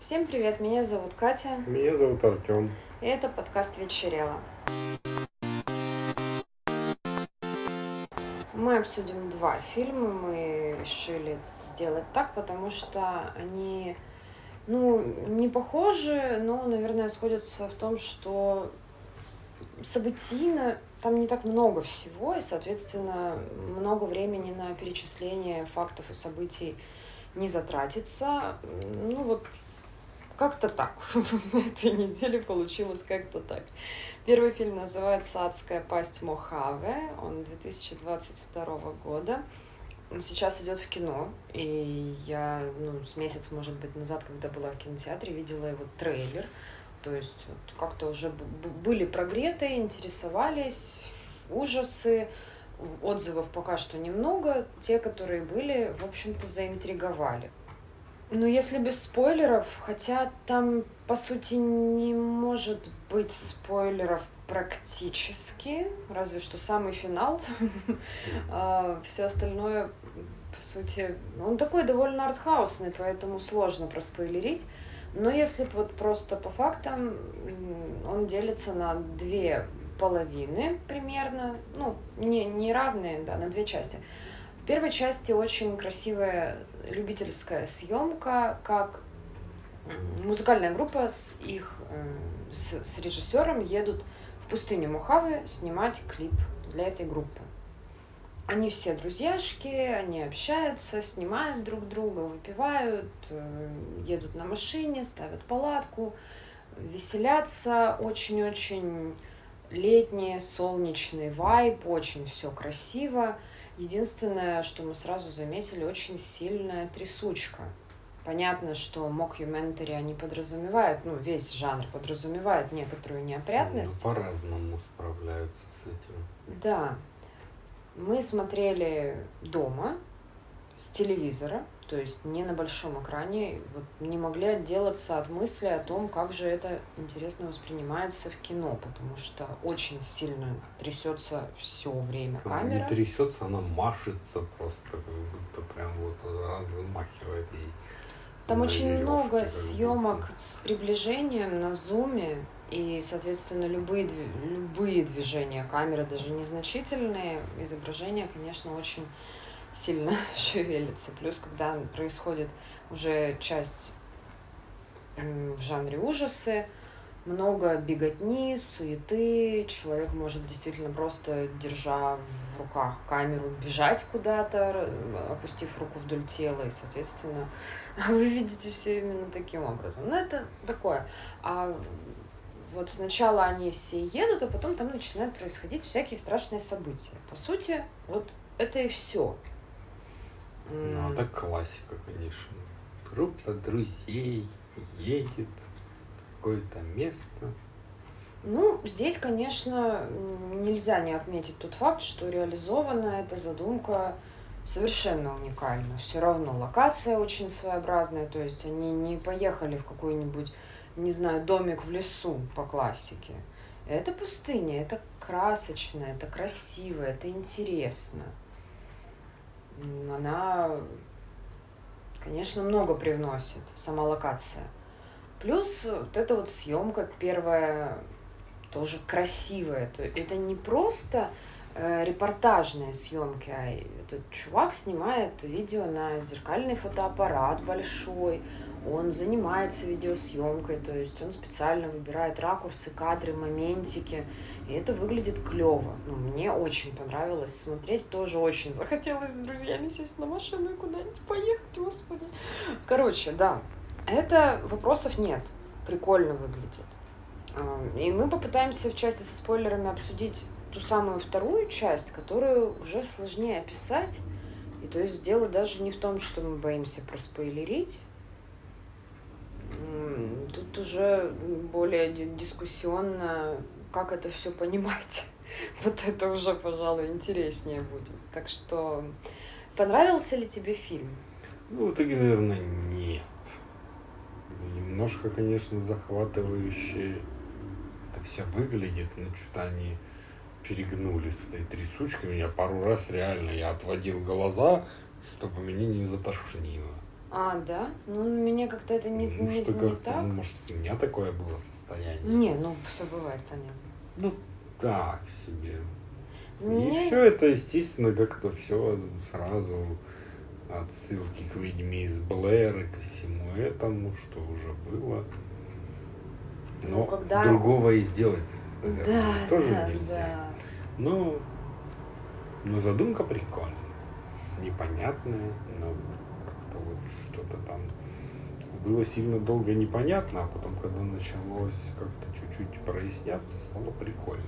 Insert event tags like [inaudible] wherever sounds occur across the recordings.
Всем привет, меня зовут Катя. Меня зовут Артем. И это подкаст «Вечерело». Мы обсудим два фильма. Мы решили сделать так, потому что они, ну, не похожи, но, наверное, сходятся в том, что событийно там не так много всего, и, соответственно, много времени на перечисление фактов и событий не затратится. Ну вот как-то так. [laughs] На этой неделе получилось как-то так. Первый фильм называется «Адская пасть Мохаве». Он 2022 года. Он сейчас идет в кино. И я ну, с месяц, может быть, назад, когда была в кинотеатре, видела его трейлер. То есть вот, как-то уже были прогреты, интересовались, ужасы, отзывов пока что немного. Те, которые были, в общем-то, заинтриговали. Ну, если без спойлеров, хотя там, по сути, не может быть спойлеров практически, разве что самый финал. [laughs] А, Все остальное, по сути, он такой довольно артхаусный, поэтому сложно проспойлерить. Но если вот просто по фактам, он делится на две половины примерно, ну, не, не равные, да, на две части. Первой части очень красивая любительская съемка, как музыкальная группа с их э, с, с режиссером едут в пустыню Мухавы снимать клип для этой группы. Они все друзьяшки, они общаются, снимают друг друга, выпивают, э, едут на машине, ставят палатку, веселятся. Очень-очень летний, солнечный вайб, очень все красиво. Единственное, что мы сразу заметили, очень сильная трясучка. Понятно, что мокюментари они подразумевают, ну, весь жанр подразумевает некоторую неопрятность. Ну, по-разному справляются с этим. Да. Мы смотрели дома с телевизора, то есть не на большом экране, вот не могли отделаться от мысли о том, как же это интересно воспринимается в кино, потому что очень сильно трясется все время камера. Не трясется, она машется просто, как будто прям вот размахивает ей. Там очень много съемок с приближением на зуме, и, соответственно, любые, любые движения камеры, даже незначительные, изображения, конечно, очень сильно [laughs] шевелится. Плюс, когда происходит уже часть в жанре ужасы, много беготни, суеты, человек может действительно просто, держа в руках камеру, бежать куда-то, опустив руку вдоль тела, и, соответственно, [laughs] вы видите все именно таким образом. Но это такое. А вот сначала они все едут, а потом там начинают происходить всякие страшные события. По сути, вот это и все. Ну, это классика, конечно. Группа друзей едет в какое-то место. Ну, здесь, конечно, нельзя не отметить тот факт, что реализована эта задумка совершенно уникально. Все равно локация очень своеобразная, то есть они не поехали в какой-нибудь, не знаю, домик в лесу по классике. Это пустыня, это красочно, это красиво, это интересно она, конечно, много привносит, сама локация. Плюс вот эта вот съемка первая тоже красивая. То это не просто э, репортажные съемки, а этот чувак снимает видео на зеркальный фотоаппарат большой, он занимается видеосъемкой, то есть он специально выбирает ракурсы, кадры, моментики. И это выглядит клево. Ну, мне очень понравилось смотреть, тоже очень захотелось с друзьями сесть на машину и куда-нибудь поехать, господи. Короче, да, это вопросов нет. Прикольно выглядит. И мы попытаемся в части со спойлерами обсудить ту самую вторую часть, которую уже сложнее описать. И то есть дело даже не в том, что мы боимся проспойлерить. Тут уже более дискуссионно как это все понимать. [laughs] Вот это уже, пожалуй, интереснее будет. Так что, понравился ли тебе фильм? Ну, в итоге, наверное, нет. Немножко, конечно, захватывающе это все выглядит, но что-то они перегнули с этой трясучкой. Меня пару раз реально я отводил глаза, чтобы меня не затошнило. А, да? Ну, мне как-то это не, Ну, не, что не так. ну, может, у меня такое было состояние. Не, ну, все бывает, понятно. Ну, так себе. Ну, И мне- все это, естественно, как-то все сразу отсылки к ведьме из Блэр и ко всему этому, что уже было. Но Ну, когда- другого и сделать, наверное, Да, тоже да, нельзя. да. Но, но задумка прикольная. Непонятная, но как-то вот что-то там было сильно долго непонятно, а потом, когда началось как-то чуть-чуть проясняться, стало прикольно.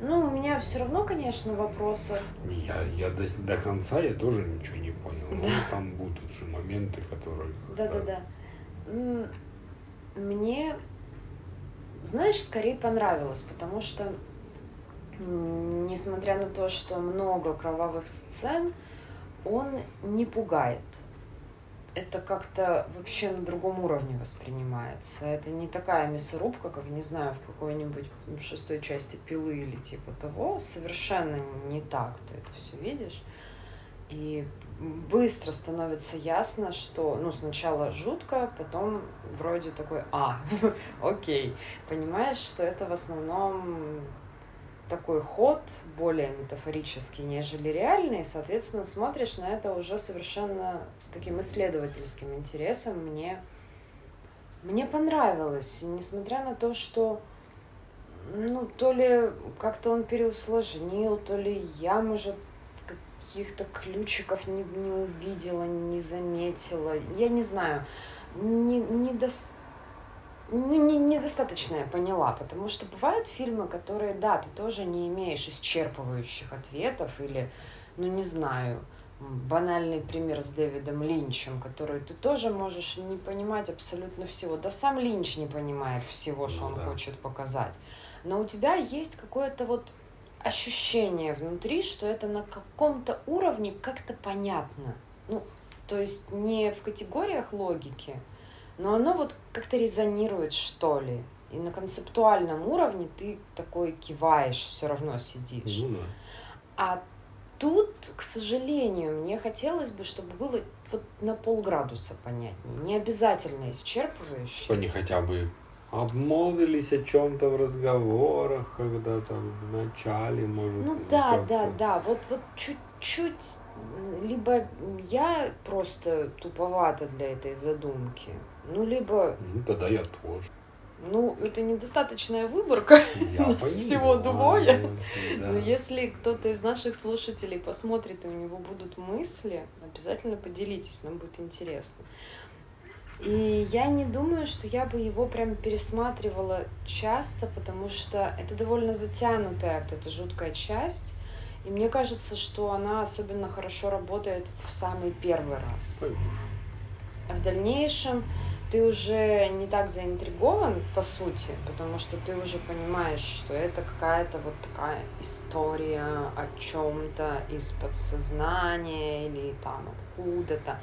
Ну, у меня все равно, конечно, вопросы. Не, Я, я до, до конца я тоже ничего не понял. Но Да. там будут же моменты, которые... Да-да-да. Мне, знаешь, скорее понравилось, потому что, несмотря на то, что много кровавых сцен, он не пугает. Это как-то вообще на другом уровне воспринимается. Это не такая мясорубка, как, не знаю, в какой-нибудь шестой части пилы или типа того. Совершенно не так ты это все видишь. И быстро становится ясно, что, ну, сначала жутко, потом вроде такой, а, [laughs] окей, понимаешь, что это в основном такой ход более метафорический, нежели реальный, и, соответственно, смотришь на это уже совершенно с таким исследовательским интересом. Мне, мне понравилось, и несмотря на то, что ну, то ли как-то он переусложнил, то ли я, может, каких-то ключиков не, не увидела, не заметила. Я не знаю. Не, не дос- ну, не, недостаточно я поняла, потому что бывают фильмы, которые, да, ты тоже не имеешь исчерпывающих ответов или, ну, не знаю, банальный пример с Дэвидом Линчем, который ты тоже можешь не понимать абсолютно всего. Да сам Линч не понимает всего, что Ну он да. хочет показать. Но у тебя есть какое-то вот ощущение внутри, что это на каком-то уровне как-то понятно. Ну, то есть не в категориях логики, но оно вот как-то резонирует, что ли. И на концептуальном уровне ты такой киваешь, все равно сидишь. Ну да. А тут, к сожалению, мне хотелось бы, чтобы было вот на полградуса понятнее. Не обязательно исчерпывающе. Что они хотя бы обмолвились о чем-то в разговорах, когда там в начале, может. Ну или да, да, да. Вот, вот чуть-чуть либо я просто туповата для этой задумки, ну либо, Ну тогда я тоже. ну это недостаточная выборка. Я [laughs] Нас всего двое. понимаю, да. Но если кто-то из наших слушателей посмотрит и у него будут мысли, обязательно поделитесь, нам будет интересно. И я не думаю, что я бы его прям пересматривала часто, потому что это довольно затянутая вот эта жуткая часть. И мне кажется, что она особенно хорошо работает в самый первый раз. Конечно. А в дальнейшем ты уже не так заинтригован, по сути, потому что ты уже понимаешь, что это какая-то вот такая история о чем-то из подсознания или там откуда-то.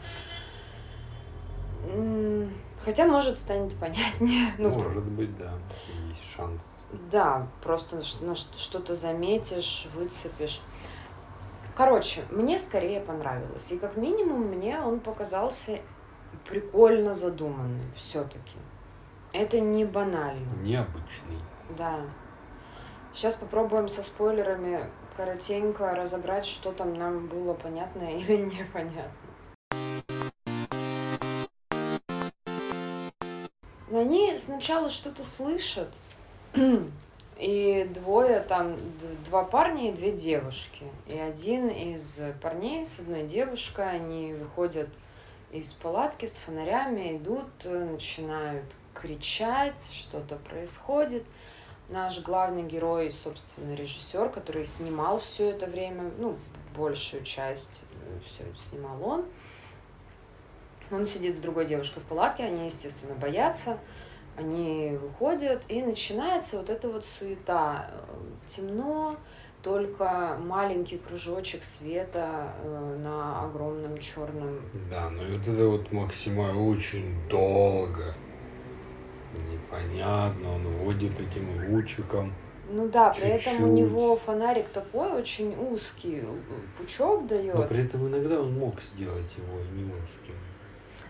Хотя, может, станет понятнее. [laughs] Ну, Может быть, да. Есть шанс. да, просто что-то заметишь, выцепишь. Короче, мне скорее понравилось. И как минимум мне он показался прикольно задуманным все-таки. Это не банально. Необычный. Да. Сейчас попробуем со спойлерами коротенько разобрать, что там нам было понятно [laughs] или непонятно. Но Они сначала что-то слышат, [clears throat] и двое там, два парня и две девушки. И один из парней с одной девушкой, они выходят из палатки с фонарями, идут, э, начинают кричать, что-то происходит. Наш главный герой, собственно, режиссер, который снимал все это время, ну, большую часть все это снимал он. Он сидит с другой девушкой в палатке, они, естественно, боятся. Они выходят, и начинается вот эта вот суета. Э, Темно, только маленький кружочек света э, на огромном черном Да, но и вот это вот максимально очень долго. Непонятно, он водит этим лучиком. Ну да, при этом у Чуть-чуть. него фонарик такой очень узкий, пучок дает. Но при этом иногда он мог сделать его не узким.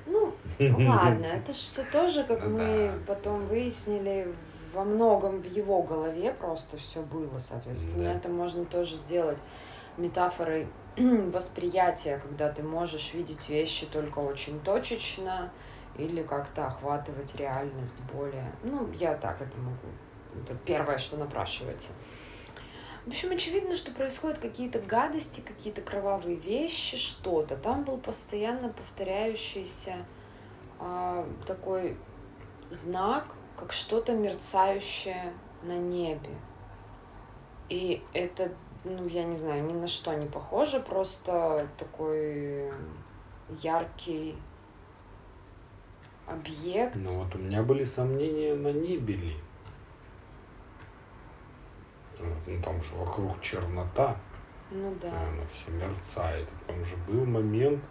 Ну, [laughs] ладно, это же все тоже, как Ну мы потом выяснили, во многом в его голове просто все было, соответственно, Да. это можно тоже сделать метафорой [clears throat] восприятия, когда ты можешь видеть вещи только очень точечно или как-то охватывать реальность более. Ну, я так это могу. Это первое, что напрашивается. В общем, очевидно, что происходят какие-то гадости, какие-то кровавые вещи, что-то. Там был постоянно повторяющийся а, такой знак, как что-то мерцающее на небе. И это, ну, я не знаю, ни на что не похоже, просто такой яркий объект. Но вот у меня были сомнения на небе ли. Ну, там же вокруг чернота, Ну да. оно все мерцает. Там же был момент.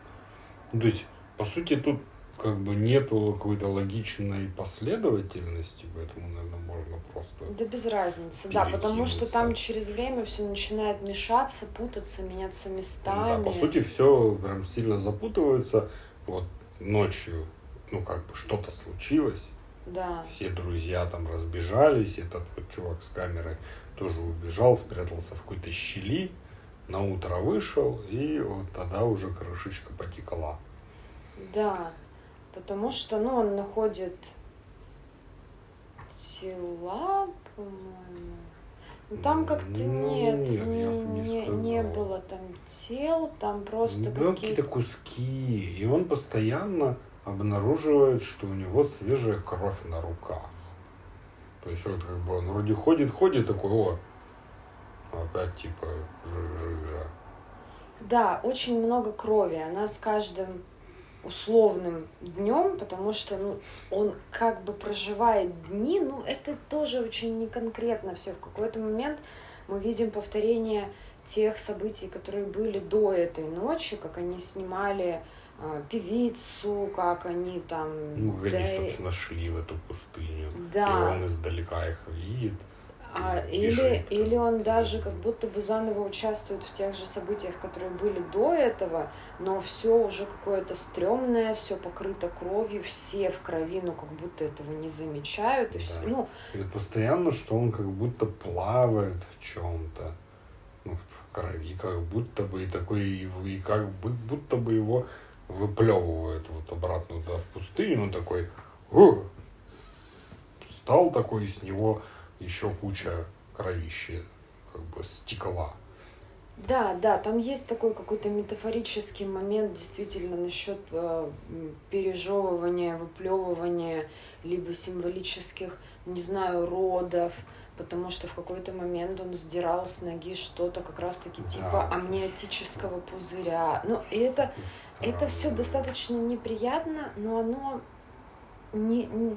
Ну, то есть, по сути, тут как бы нету какой-то логичной последовательности, поэтому, наверное, можно просто... Да без разницы, да, потому что там через время все начинает мешаться, путаться, меняться местами. Да, по сути, все прям сильно запутывается. Вот ночью, ну, как бы что-то случилось, Да. все друзья там разбежались, этот вот чувак с камерой тоже убежал, спрятался в какой-то щели, на утро вышел, и вот тогда уже крышечка потекла. Да, потому что, ну, он находит тела, по-моему. Ну, там как-то Ну, нет, нет, не, не не, было там тел, там просто да, какие-то... какие-то куски, и он постоянно обнаруживает, что у него свежая кровь на руках. То есть вот как бы он вроде ходит, ходит, такой, о, опять типа жи- жижа. Да, очень много крови. Она с каждым условным днем, потому что ну, он как бы проживает дни, ну это тоже очень неконкретно все. В какой-то момент мы видим повторение тех событий, которые были до этой ночи, как они снимали а, певицу, как они там... Ну, как они, да- собственно, шли в эту пустыню. Да. И он издалека их видит. А, или, или он даже как будто бы заново участвует в тех же событиях, которые были до этого, но все уже какое-то стрёмное, все покрыто кровью, все в крови, ну как будто этого не замечают. И Да. всё- ну, И постоянно, что он как будто плавает в чем-то. Ну, в крови, как будто бы и такой, и, как будто бы его выплевывает вот обратно туда в пустыню. Он такой, «Ух!» встал такой, с него еще куча кровищи как бы стекла. да, да, там есть такой какой-то метафорический момент действительно насчет э, пережевывания, выплевывания, либо символических, не знаю, родов, потому что в какой-то момент он сдирал с ноги что-то как раз-таки Да, типа это амниотического пузыря. Ну, и это, это все странно. достаточно неприятно, но оно не, не-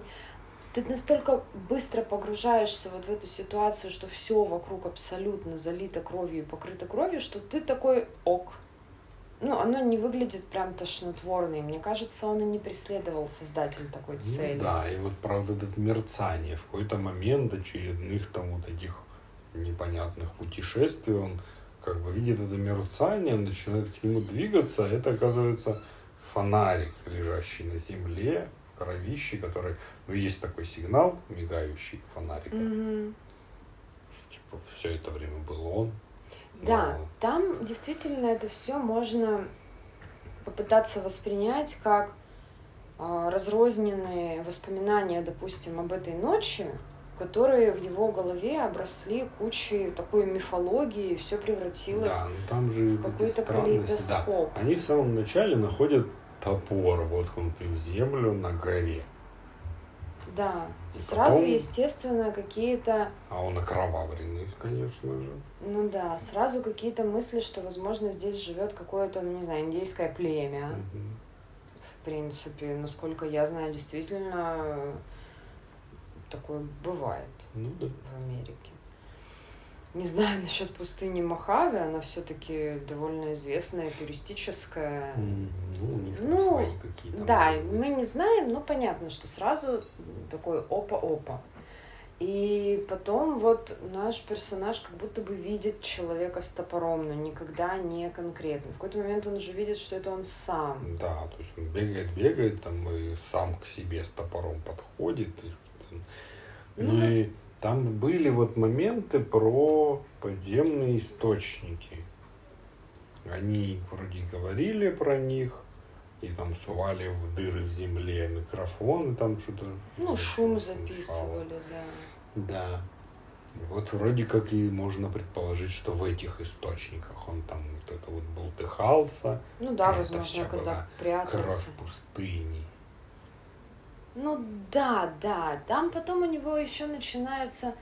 Ты настолько быстро погружаешься вот в эту ситуацию, что все вокруг абсолютно залито кровью и покрыто кровью, что ты такой ок. Ну, оно не выглядит прям тошнотворно, и мне кажется, он и не преследовал создатель такой Ну цели. да, и вот правда это мерцание в какой-то момент очередных там вот этих непонятных путешествий, он как бы видит это мерцание, начинает к нему двигаться, а это оказывается фонарик, лежащий на земле, кровище, который, ну есть такой сигнал, мигающий фонариком, что типа все это время был он. Да, Но- там действительно это все можно попытаться воспринять как а, разрозненные воспоминания, допустим, об этой ночи, которые в его голове обросли кучей такой мифологии, и все превратилось Да, ну там же в какой-то странности, да. калейдоскоп. Они в самом начале находят топор, воткнутый в землю на горе. Да. И И сразу, потом- естественно, какие-то, А он окровавленный, конечно же. ну да, сразу какие-то мысли, что, возможно, здесь живет какое-то, ну не знаю, индейское племя. Мгм. В принципе, насколько я знаю, действительно э, такое бывает Ну да. в Америке. Не знаю насчет пустыни Мохаве, она все-таки довольно известная, туристическая. Ну, у них Ну, свои какие-то. Да, мы не знаем, но понятно, что сразу такой опа-опа. И потом вот наш персонаж как будто бы видит человека с топором, но никогда не конкретно. В какой-то момент он уже видит, что это он сам. Да, то есть он бегает, бегает, там и сам к себе с топором подходит. И, ну, ну и там были вот моменты про подземные источники. Они вроде говорили про них, и там сували в дыры в земле микрофоны, там что-то... Ну, шум записывали, да. Да. Вот вроде как и можно предположить, что в этих источниках он там вот это вот бултыхался. Ну да, возможно, когда прятался. Кровь пустыни. Ну да, да. Там потом у него еще начинается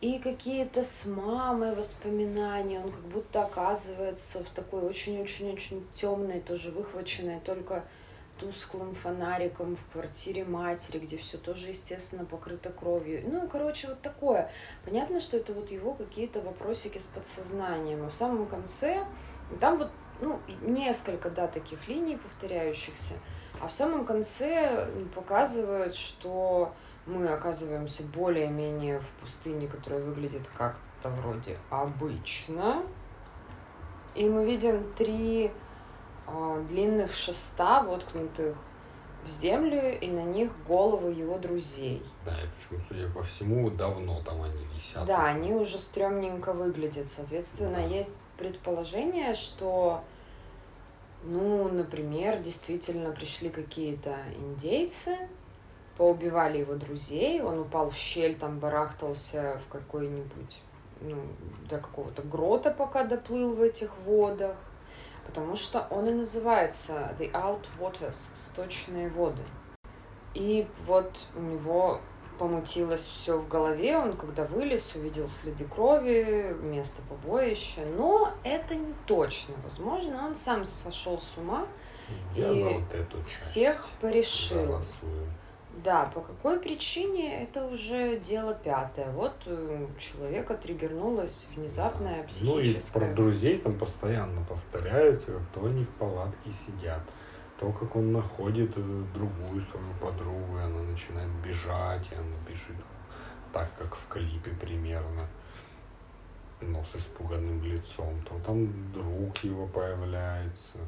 и какие-то с мамой воспоминания. Он как будто оказывается в такой очень-очень-очень темной, тоже выхваченной только тусклым фонариком в квартире матери, где все тоже, естественно, покрыто кровью. Ну, короче, вот такое. Понятно, что это вот его какие-то вопросики с подсознанием. А в самом конце, там вот, ну, несколько, да, таких линий повторяющихся, а в самом конце показывают, что мы оказываемся более-менее в пустыне, которая выглядит как-то вроде обычно. И мы видим три э, длинных шеста, воткнутых в землю, и на них головы его друзей. Да, и причем, судя по всему, давно там они висят. Да, они уже стрёмненько выглядят. Соответственно, да. есть предположение, что, ну, например, действительно пришли какие-то индейцы, поубивали его друзей, он упал в щель, там барахтался в какой-нибудь, ну, до какого-то грота, пока доплыл в этих водах, потому что он и называется The Out Waters, сточные воды. И вот у него помутилось все в голове, он когда вылез, увидел следы крови, место побоища, но это не точно. Возможно, он сам сошел с ума Я и вот эту всех порешил. Голосую. Да, по какой причине, это уже дело пятое. Вот у человека триггернулась внезапная психическая... Ну и про друзей там постоянно повторяется, как то они в палатке сидят, то, как он находит э, другую свою подругу, и она начинает бежать, и она бежит так, как в клипе примерно, но с испуганным лицом, то там друг его появляется.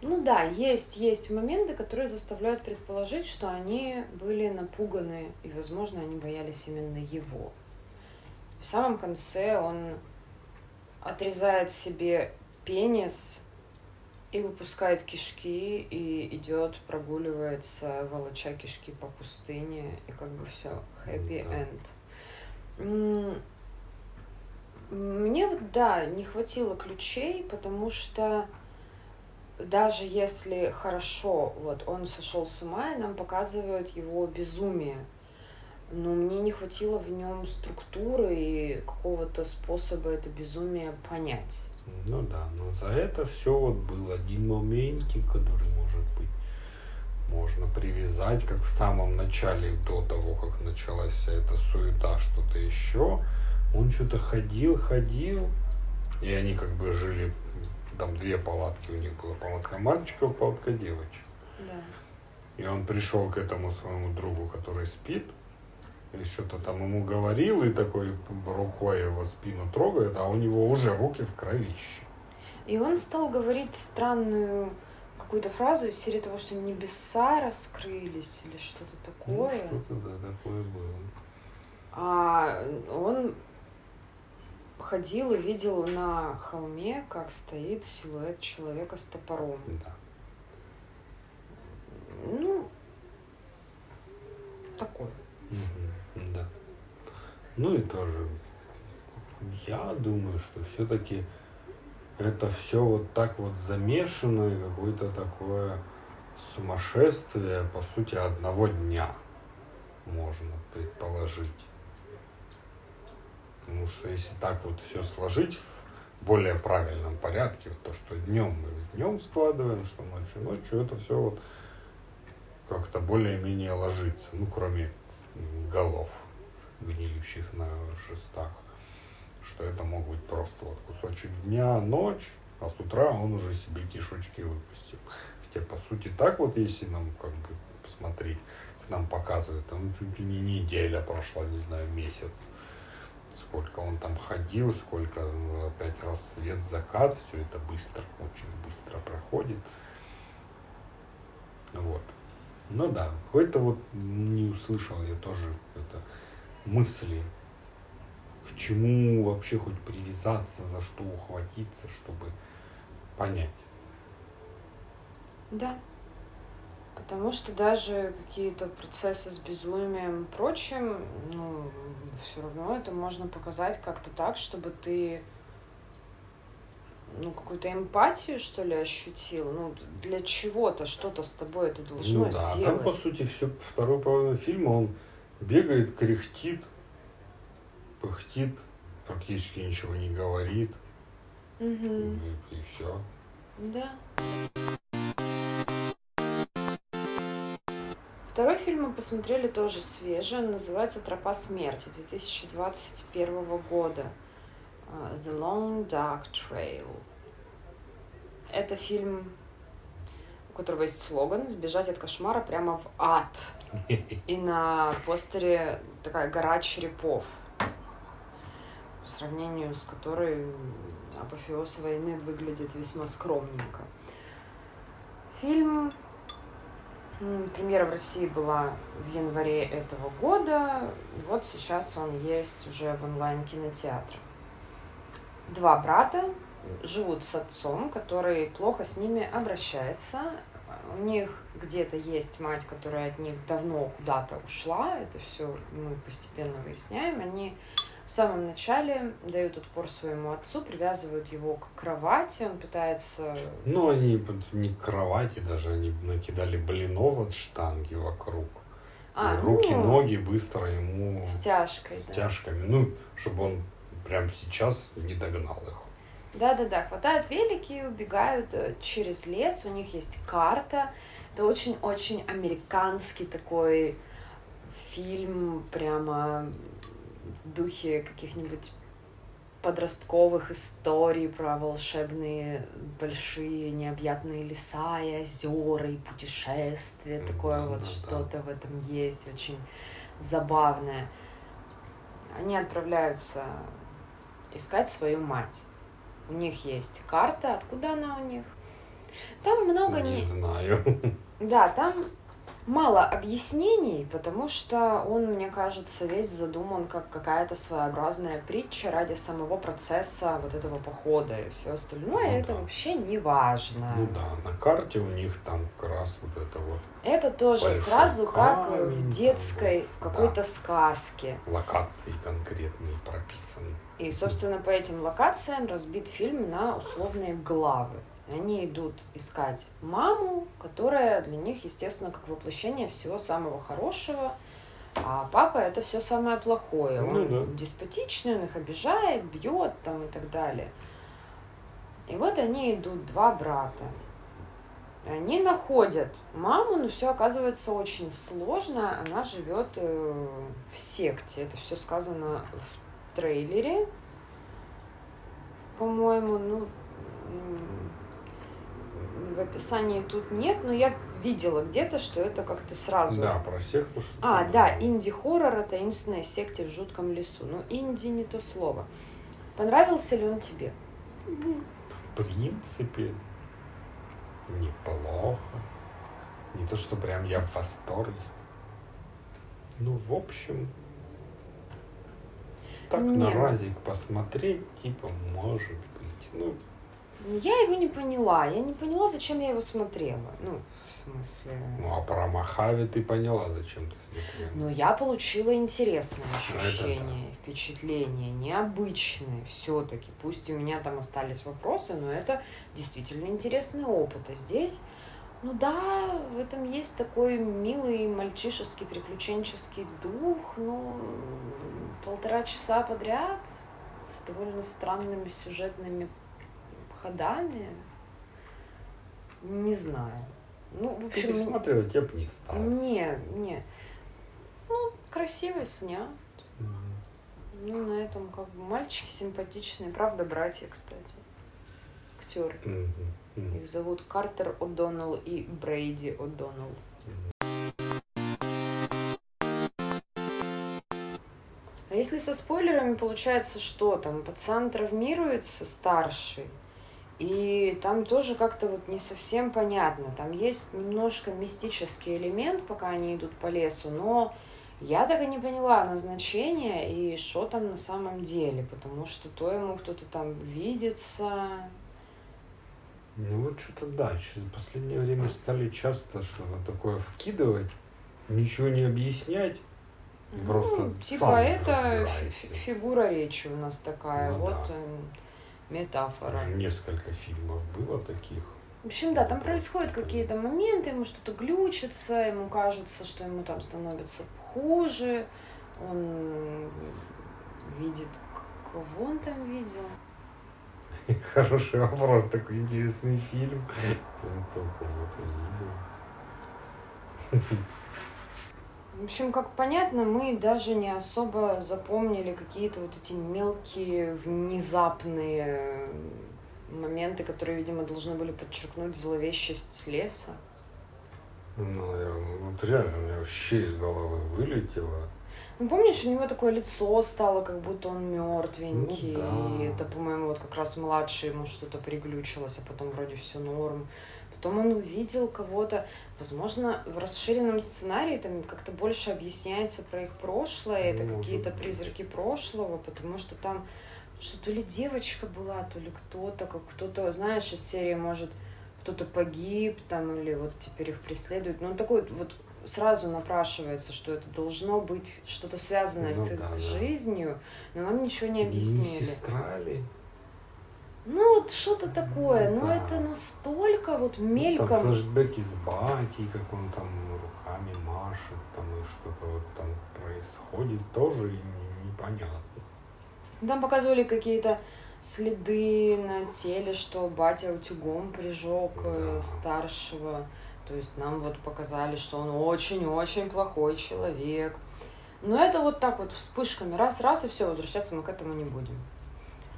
Ну да, есть, есть моменты, которые заставляют предположить, что они были напуганы, и, возможно, они боялись именно его. В самом конце он отрезает себе пенис и выпускает кишки, и идет, прогуливается, волоча кишки по пустыне, и как бы все, happy end. Мне вот, да, не хватило ключей, потому что даже если хорошо, вот он сошел с ума, и нам показывают его безумие, но мне не хватило в нем структуры и какого-то способа это безумие понять. Ну да, но за это все вот был один моментик, который может быть можно привязать, как в самом начале, до того, как началась вся эта суета, что-то еще. Он что-то ходил, ходил, и они как бы жили там две палатки у них было, палатка мальчиков, палатка девочек. Да. И он пришел к этому своему другу, который спит, и что-то там ему говорил, и такой рукой его спину трогает, а у него уже руки в кровище. И он стал говорить странную какую-то фразу из серии того, что небеса раскрылись или что-то такое. Ну, что-то, да, такое было. А он ходил и видел на холме, как стоит силуэт человека с топором. Да. Ну, такое. Угу, да. Ну и тоже, я думаю, что все-таки это все вот так вот замешано и какое-то такое сумасшествие, по сути, одного дня можно предположить. Потому что если так вот все сложить в более правильном порядке, вот то, что днем мы днем складываем, что ночью ночью, это все вот как-то более-менее ложится, ну, кроме голов, гниющих на шестах, что это мог быть просто вот кусочек дня, ночь, а с утра он уже себе кишочки выпустил. Хотя, по сути, так вот, если нам как бы посмотреть, нам показывают, там чуть ли не неделя прошла, не знаю, месяц. Сколько он там ходил, сколько ну, опять рассвет, закат, все это быстро, очень быстро проходит. Вот. Ну да, какой-то вот не услышал я тоже это мысли, к чему вообще хоть привязаться, за что ухватиться, чтобы понять. Да. Потому что даже какие-то процессы с безумием и прочим, ну, все равно это можно показать как-то так, чтобы ты ну, какую-то эмпатию, что ли, ощутил. Ну, для чего-то, что-то с тобой это должно ну, да. сделать. Там, по сути, все второй половина фильма, он бегает, кряхтит, пыхтит, практически ничего не говорит. Угу. И, и все. Да. Второй фильм мы посмотрели тоже свежий, он называется «Тропа смерти» 2021 года. А, The Long Dark Trail. Это фильм, у которого есть слоган «Сбежать от кошмара прямо в ад». [laughs] И на постере такая гора черепов, по сравнению с которой апофеоз войны выглядит весьма скромненько. Фильм Премьера в России была в январе этого года. Вот сейчас он есть уже в онлайн-кинотеатрах. Два брата живут с отцом, который плохо с ними обращается. У них где-то есть мать, которая от них давно куда-то ушла. Это все мы постепенно выясняем. Они в самом начале дают отпор своему отцу, привязывают его к кровати, он пытается... Ну, они не к кровати даже, они накидали блинов от штанги вокруг. А, и руки, ну, ноги быстро ему... Стяжкой, Стяжками. Да. Ну, чтобы он прямо сейчас не догнал их. Да-да-да, хватают велики, убегают э, через лес, у них есть карта. Это очень-очень американский такой фильм, прямо в духе каких-нибудь подростковых историй про волшебные большие необъятные леса и озера и путешествия. Такое да, вот да, что-то да. в этом есть, очень забавное. Они отправляются искать свою мать. У них есть карта, откуда она у них? Там много не... Не знаю. Да, там мало объяснений, потому что он, мне кажется, весь задуман как какая-то своеобразная притча ради самого процесса вот этого похода и все остальное. Ну, это да. вообще не важно. Ну да, на карте у них там как раз вот это вот. Это тоже сразу как в детской вот, какой-то да. сказке. Локации конкретные прописаны. И, собственно, по этим локациям разбит фильм на условные главы. Они идут искать маму, которая для них, естественно, как воплощение всего самого хорошего. А папа это все самое плохое. Ну он да. деспотичный, он их обижает, бьет там и так далее. И вот они идут, два брата. Они находят маму, но все оказывается очень сложно. Она живет э, в секте. Это все сказано в трейлере, по-моему. Ну, в описании тут нет, но я видела где-то, что это как-то сразу... Да, про секту что А, да, инди-хоррор — это таинственная секте в жутком лесу. Ну, инди не то слово. Понравился ли он тебе? В принципе, неплохо. Не то, что прям я в восторге. Ну, в общем, так Нет. на разик посмотреть, типа, может быть. Ну, я его не поняла. Я не поняла, зачем я его смотрела. Ну, в смысле... Ну, а про Махави ты поняла, зачем ты смотрела. Ну, я получила интересное ну, ощущение, да. впечатление, необычное все-таки. Пусть у меня там остались вопросы, но это действительно интересный опыт. А здесь... Ну да, в этом есть такой милый мальчишеский приключенческий дух, но полтора часа подряд с довольно странными сюжетными ходами. Не знаю. Ну, в общем... Пересматривать я бы не стал. Не, не. Ну, красиво снят. Mm-hmm. Ну, на этом как бы мальчики симпатичные. Правда, братья, кстати. Актеры. Mm-hmm. Mm-hmm. Их зовут Картер О'Доннелл и Брейди О'Доннелл. А если со спойлерами получается что там? Пацан травмируется старший, и там тоже как-то вот не совсем понятно. Там есть немножко мистический элемент, пока они идут по лесу, но я так и не поняла назначение и что там на самом деле, потому что то ему кто-то там видится, ну вот что-то да, сейчас в последнее время стали часто что-то такое вкидывать, ничего не объяснять. Ну, просто типа это фигура речи у нас такая, Ну вот да. э, метафора. Уже несколько фильмов было таких. В общем, да, там происходят какие-то моменты, ему что-то глючится, ему кажется, что ему там становится хуже, он видит, кого он там видел. [laughs] Хороший вопрос, такой интересный фильм. Кого-то видел. В общем, как понятно, мы даже не особо запомнили какие-то вот эти мелкие, внезапные моменты, которые, видимо, должны были подчеркнуть зловещесть леса. Ну, наверное, вот реально у меня вообще из головы вылетело. Ну, помнишь, у него такое лицо стало, как будто он мертвенький. Ну да. И это, по-моему, вот как раз младший ему что-то приглючилось, а потом вроде все норм. Потом он увидел кого-то. Возможно, в расширенном сценарии там как-то больше объясняется про их прошлое. Это какие-то призраки прошлого, потому что там что то ли девочка была, то ли кто-то, как кто-то, знаешь, из серии может кто-то погиб там или вот теперь их преследуют. Ну, такой вот сразу напрашивается, что это должно быть что-то связанное Ну с их да, жизнью, но нам ничего не Не объяснили. сестра ли? Ну, вот что-то такое, Ну но да. это настолько вот Ну, Там мельком. флешбеки с батей, как он там руками машет, там и что-то вот там происходит, тоже не- непонятно. Там показывали какие-то следы на теле, что батя утюгом прижег э, Да. старшего. То есть нам вот показали, что он очень-очень плохой человек. Но это вот так вот вспышками раз-раз и все, возвращаться мы к этому не будем.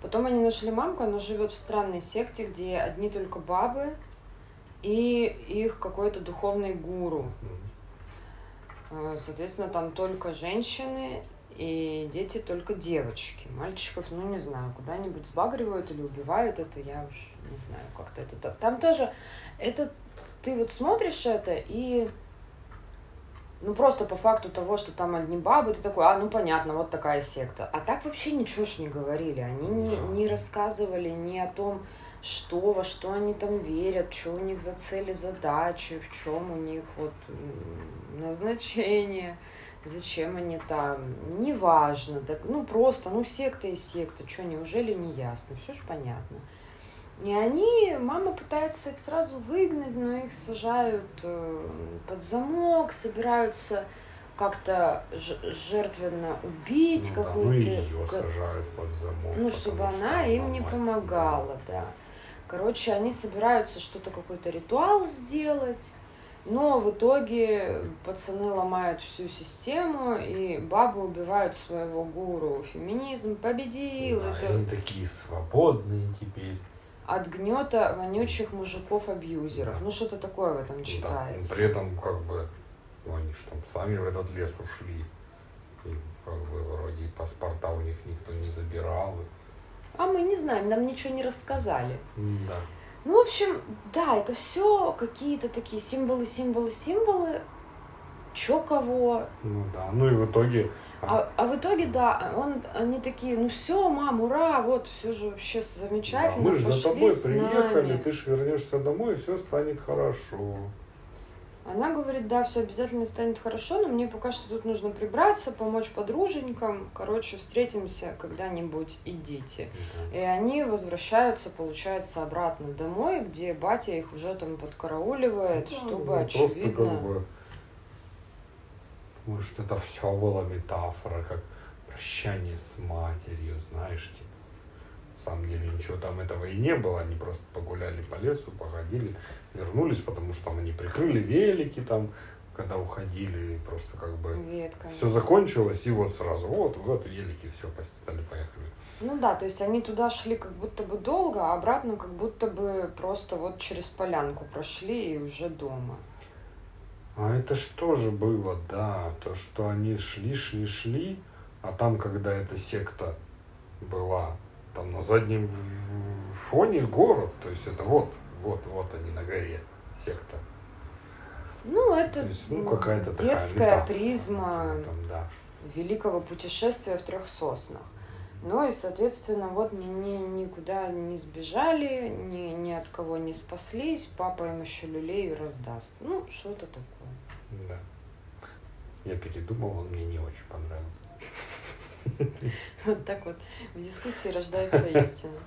Потом они нашли мамку, она живет в странной секте, где одни только бабы и их какой-то духовный гуру. Э, Соответственно, там только женщины и дети только девочки. Мальчиков, ну не знаю, куда-нибудь сбагривают или убивают, это я уж не знаю, как-то это... та- Там тоже, это, ты вот смотришь это и, ну просто по факту того, что там одни бабы, ты такой, а, ну понятно, вот такая секта. А так вообще ничего ж не говорили, они не, не рассказывали ни о том, что, во что они там верят, что у них за цели, задачи, в чем у них вот назначение, зачем они там, неважно, так, ну просто, ну секта и секта, что, неужели не ясно, все же понятно. И они, мама пытается их сразу выгнать, но их сажают э, под замок, собираются как-то жертвенно убить Ну, да, какую-то... ну и ее сажают под замок. ну, чтобы что она им не помогала, да. Короче, они собираются что-то, какой-то ритуал сделать, но в итоге пацаны ломают всю систему, и бабы убивают своего гуру. Феминизм победил. Да, Это они такие свободные теперь. От гнета вонючих мужиков-абьюзеров. Да. Ну, что-то такое в этом Да, читается. но при этом как бы ну, они же там сами в этот лес ушли. И как бы вроде паспорта у них никто не забирал. А мы не знаем, нам ничего не рассказали. Да. Ну, в общем, да, это все какие-то такие символы, символы, символы. Чё кого, Ну да. Ну и в итоге А, а в итоге, да, он, они такие, ну все, мам, ура, вот, все же вообще да, замечательно, мы же за тобой приехали, нами. ты ж вернешься домой, и все станет хорошо. Она говорит, да, все обязательно станет хорошо, но мне пока что тут нужно прибраться, помочь подруженькам, короче, встретимся когда-нибудь, идите. Да. И они возвращаются, получается, обратно домой, где батя их уже там подкарауливает, Да, чтобы, ну, очевидно... Просто как бы, может, это все была метафора, как прощание с матерью, знаешь, типа. На самом деле ничего там этого и не было, они просто погуляли по лесу, походили, вернулись, потому что там они прикрыли велики там, когда уходили, и просто как бы Ветками. все закончилось, и вот сразу, вот, вот велики, все, стали, поехали. Ну да, то есть они туда шли как будто бы долго, а обратно как будто бы просто вот через полянку прошли и уже дома. А это что же было, да, то, что они шли, шли, шли, А там, когда эта секта была, там на заднем фоне город, то есть это вот, вот, вот они на горе, секта. Ну, это есть, ну, какая-то детская такая призма там, да. великого путешествия в трех соснах. Ну и, соответственно, вот ни, никуда не сбежали, ни, ни от кого не спаслись, папа им еще люлей раздаст. Ну, что-то такое. Да. Я передумал, он мне не очень понравился. [laughs] Вот так вот в дискуссии рождается истина.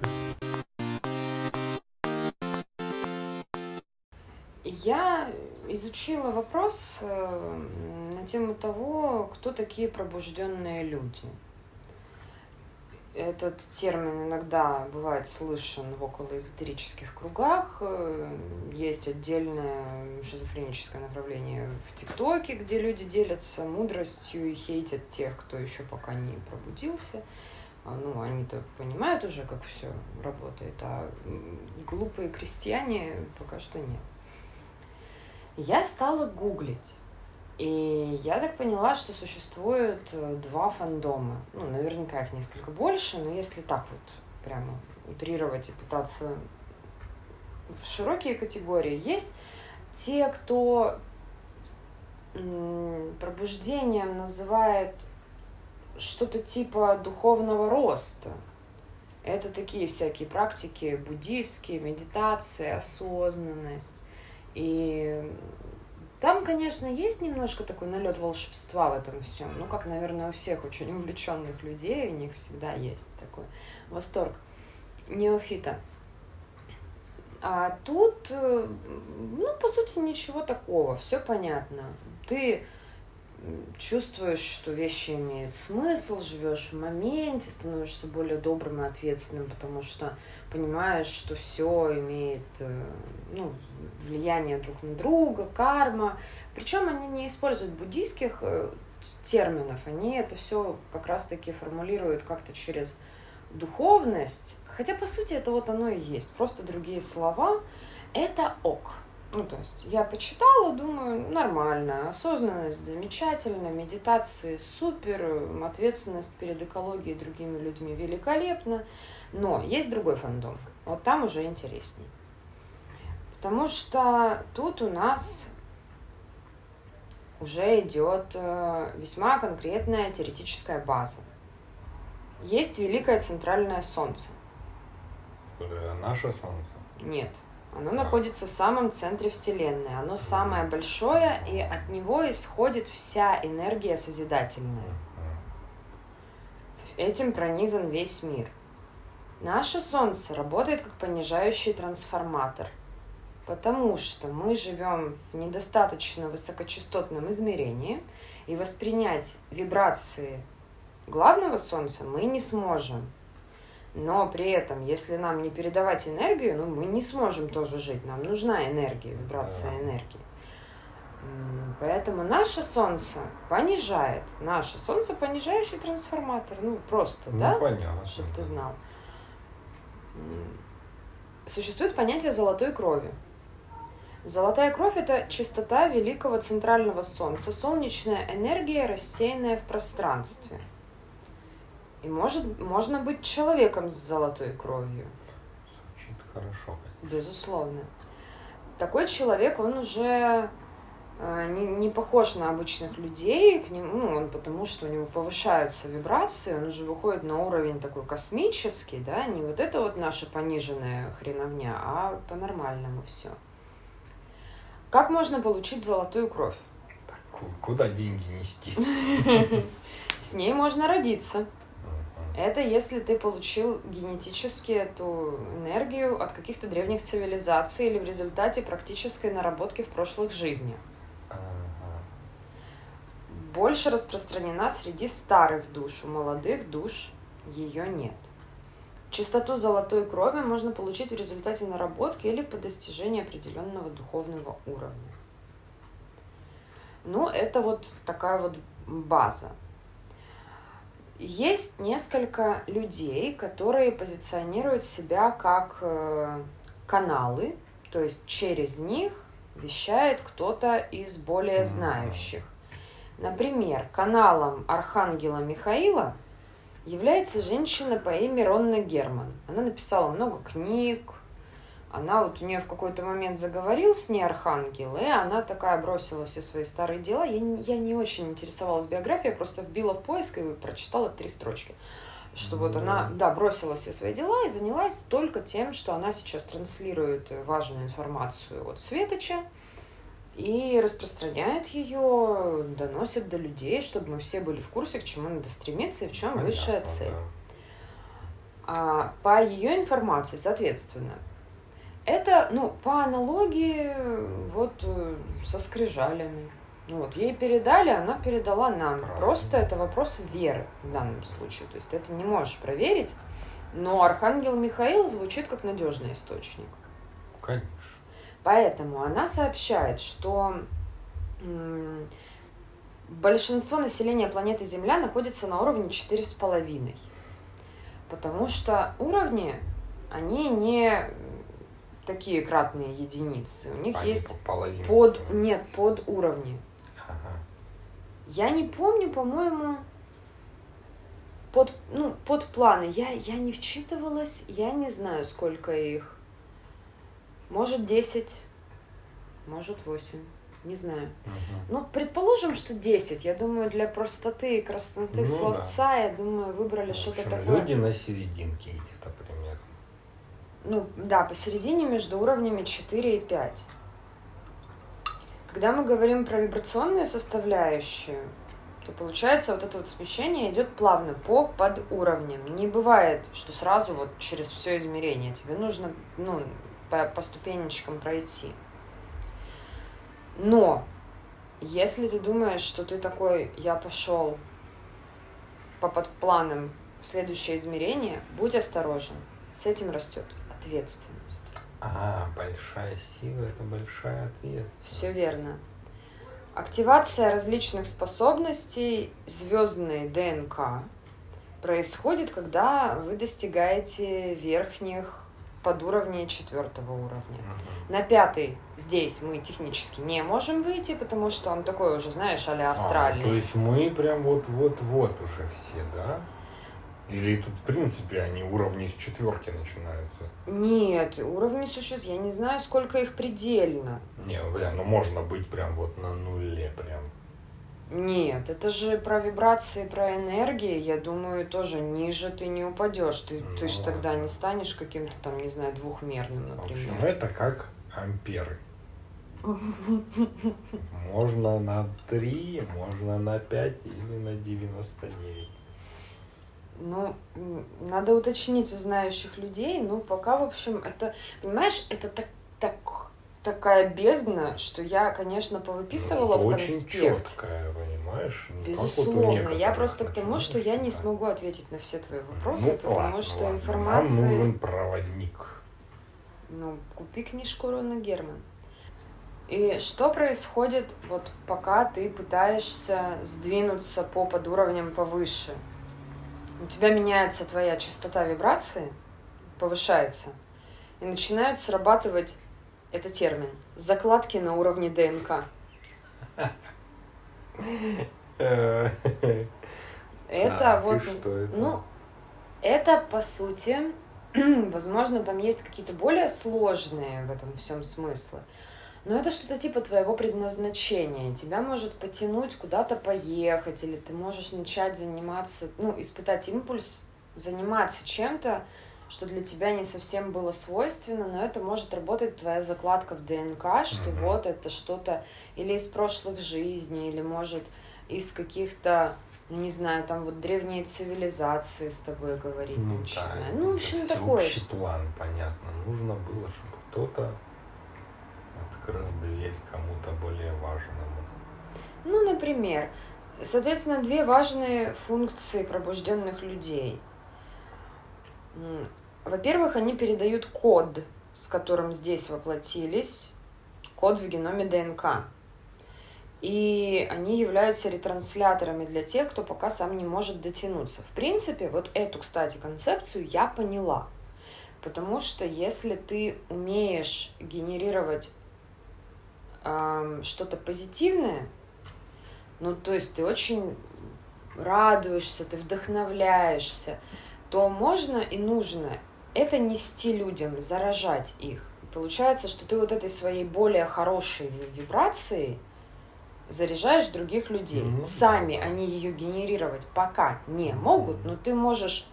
Я изучила вопрос э, на тему того, кто такие пробужденные люди. Этот термин иногда бывает слышен в околоэзотерических кругах. Э, есть отдельное шизофреническое направление в ТикТоке, где люди делятся мудростью и хейтят тех, кто еще пока не пробудился. А, ну, они-то понимают уже, как все работает, а глупые крестьяне пока что нет. Я стала гуглить. И я так поняла, что существует э, два фандома. Ну, наверняка их несколько больше, но если так вот прямо утрировать и пытаться в широкие категории, есть те, кто пробуждением называет что-то типа духовного роста. Это такие всякие практики буддийские, медитация, осознанность. И там, конечно, есть немножко такой налет волшебства в этом всем. Ну, как, наверное, у всех очень увлеченных людей, у них всегда есть такой восторг неофита. А тут, э, ну, по сути, ничего такого, все понятно. Ты чувствуешь, что вещи имеют смысл, живешь в моменте, становишься более добрым и ответственным, потому что понимаешь, что все имеет э, ну, влияние друг на друга, карма. Причем они не используют буддийских э, терминов, они это все как раз-таки формулируют как-то через духовность. Хотя, по сути, это вот оно и есть. Просто другие слова. Это ок. Ну, то есть я почитала, думаю, нормально, осознанность замечательно, медитации супер, ответственность перед экологией и другими людьми великолепно. Но есть другой фандом. Вот там уже интересней. Потому что тут у нас уже идет э, весьма конкретная теоретическая база. Есть великое центральное солнце. Наше солнце? Нет. Оно находится в самом центре Вселенной. Оно самое большое, и от него исходит вся энергия созидательная. Этим пронизан весь мир. Наше Солнце работает как понижающий трансформатор, потому что мы живем в недостаточно высокочастотном измерении, и воспринять вибрации главного Солнца мы не сможем. Но при этом, если нам не передавать энергию, ну, мы не сможем тоже жить. Нам нужна энергия, вибрация энергии. Поэтому наше Солнце понижает. Наше Солнце понижающий трансформатор. Ну, просто, ну, да? понятно. Чтобы ты знал существует понятие золотой крови. Золотая кровь – это чистота великого центрального солнца, солнечная энергия, рассеянная в пространстве. И может, можно быть человеком с золотой кровью. Звучит хорошо. Безусловно. Такой человек, он уже не, не похож на обычных людей, к нему, ну, он потому что у него повышаются вибрации, он уже выходит на уровень такой космический, да, не вот это вот наша пониженная хреновня, а по-нормальному все. Как можно получить золотую кровь? Так, куда деньги нести? С ней можно родиться. Это если ты получил генетически эту энергию от каких-то древних цивилизаций или в результате практической наработки в прошлых жизнях больше распространена среди старых душ, у молодых душ ее нет. Чистоту золотой крови можно получить в результате наработки или по достижении определенного духовного уровня. Ну, это вот такая вот база. Есть несколько людей, которые позиционируют себя как э, каналы, то есть через них вещает кто-то из более знающих. Например, каналом Архангела Михаила является женщина по имени Ронна Герман. Она написала много книг, она вот у нее в какой-то момент заговорил с ней Архангел, и она такая бросила все свои старые дела. Я не, я не очень интересовалась биографией, я просто вбила в поиск и прочитала три строчки. Что вот она, да, бросила все свои дела и занялась только тем, что она сейчас транслирует важную информацию от Светоча и распространяет ее, доносит до людей, чтобы мы все были в курсе, к чему надо стремиться и в чем Понятно, высшая цель. да. А, по ее информации, соответственно, это, ну, по аналогии вот э, со скрижалями. Ну вот, ей передали, она передала нам. Правильно. Просто это вопрос веры в данном случае. То есть ты это не можешь проверить, но Архангел Михаил звучит как надежный источник. Конечно. Поэтому она сообщает, что большинство населения планеты Земля находится на уровне 4,5. Потому что уровни, они не такие кратные единицы. У них Они есть по половине. под... Нет, под уровни. Ага. Я не помню, по-моему, под, ну, под планы. Я, я не вчитывалась, я не знаю, сколько их. Может, 10, может, 8. Не знаю. Мгм. Ну, предположим, что 10. Я думаю, для простоты и красноты Ну словца, я думаю, выбрали В что-то такое. люди на серединке где-то примерно. Ну, да, посередине между уровнями 4 и 5. Когда мы говорим про вибрационную составляющую, то получается вот это вот смещение идет плавно по подуровням. Не бывает, что сразу вот через все измерение. Тебе нужно ну, по, по ступенечкам пройти. Но если ты думаешь, что ты такой, я пошел по подпланам в следующее измерение, будь осторожен. С этим растет ответственность. А, большая сила это большая ответственность. Все верно. Активация различных способностей звездной ДНК происходит, когда вы достигаете верхних подуровней четвертого уровня. Мгм. На пятый здесь мы технически не можем выйти, потому что он такой уже, знаешь, а А, астральный. то есть мы прям вот-вот-вот уже все, да? Или тут, в принципе, они уровни с четверки начинаются? Нет, уровни существ, я не знаю, сколько их предельно. Не, ну, бля, ну можно быть прям вот на нуле прям. Нет, это же про вибрации, про энергии, я думаю, тоже ниже ты не упадешь. Ты, ты Ну же тогда не станешь каким-то там, не знаю, двухмерным, В общем, например. это как амперы. Можно на 3, можно на 5 или на 99. Ну, надо уточнить у знающих людей, ну, пока, в общем, это, понимаешь, это так, так, такая бездна, что я, конечно, повыписывала Это в очень конспект. четкая, понимаешь? Не вот Безусловно, я просто к тому, что я не смогу ответить на все твои вопросы, Ну, потому ладно, что ладно. информации... Нам нужен проводник. Ну, купи книжку Рона Герман. И что происходит, вот пока ты пытаешься сдвинуться по подуровням повыше? У тебя меняется твоя частота вибрации, повышается, и начинают срабатывать, это термин, закладки на уровне ДНК. [laughs] Это вот, ну, это по сути, [clears throat] возможно, там есть какие-то более сложные в этом всем смыслы. Но это что-то типа твоего предназначения. Тебя может потянуть куда-то поехать, или ты можешь начать заниматься, ну, испытать импульс, заниматься чем-то, что для тебя не совсем было свойственно, но это может работать твоя закладка в ДНК, что Мгм. вот это что-то или из прошлых жизней, или может из каких-то, ну не знаю, там вот древние цивилизации с тобой говорить Ну, начинают. да, ну, в общем, такое. Общий план, понятно. Нужно было, чтобы кто-то открыл дверь кому-то более важному. Ну, например, соответственно, две важные функции пробужденных людей. Во-первых, они передают код, с которым здесь воплотились, код в геноме ДНК. И они являются ретрансляторами для тех, кто пока сам не может дотянуться. В принципе, вот эту, кстати, концепцию я поняла. Потому что если ты умеешь генерировать ам, что-то позитивное, ну, то есть ты очень радуешься, ты вдохновляешься, то можно и нужно это нести людям, заражать их. Получается, что ты вот этой своей более хорошей вибрацией заряжаешь других людей. Mm-hmm. Сами они ее генерировать пока не могут, но ты можешь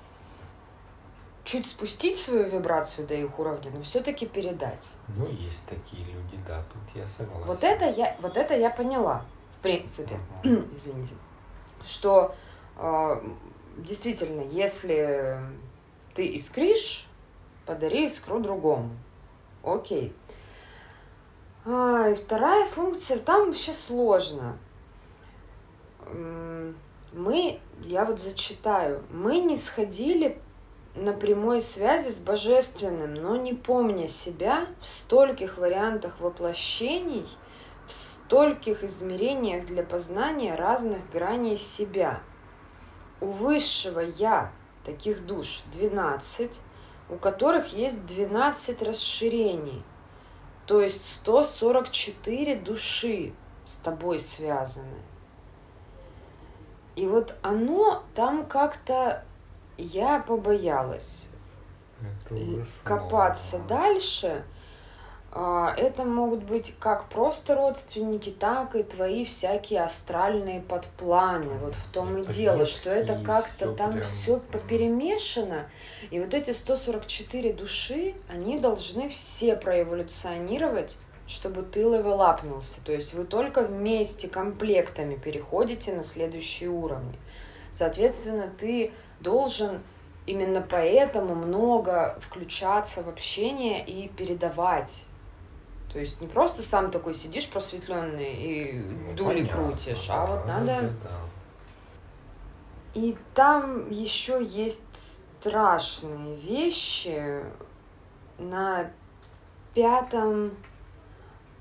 чуть спустить свою вибрацию до их уровня, но все-таки передать. Ну, есть такие люди, да, тут я согласен. Вот это я, вот это я поняла, в принципе, uh-huh. [clears throat] извините, что э, действительно, если ты искришь, подари искру другому. Окей. А, и вторая функция, там вообще сложно. Мы, я вот зачитаю, мы не сходили на прямой связи с Божественным, но не помня себя в стольких вариантах воплощений, в стольких измерениях для познания разных граней себя. У высшего Я таких душ 12, у которых есть 12 расширений, то есть 144 души с тобой связаны. И вот оно там как-то я побоялась копаться дальше. А, это могут быть как просто родственники, так и твои всякие астральные подпланы. Вот в том и дело, что это как-то там прям... все поперемешано. И вот эти 144 души, они должны все проэволюционировать, чтобы ты левелапнулся. То есть вы только вместе комплектами переходите на следующие уровни. Соответственно, ты должен именно поэтому много включаться в общение и передавать. То есть не просто сам такой сидишь просветленный и ну, дули понятно, крутишь, а вот надо. Да. И там еще есть страшные вещи на пятом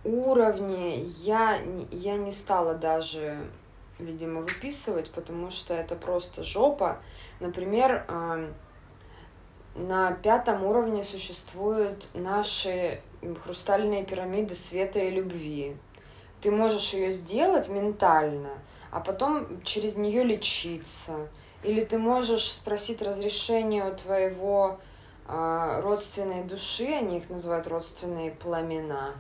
уровне. Я, я не стала даже, видимо, выписывать, потому что это просто жопа. Например, на пятом уровне существуют наши хрустальные пирамиды света и любви. Ты можешь ее сделать ментально, а потом через нее лечиться. Или ты можешь спросить разрешение у твоего э, родственной души, они их называют родственные пламена.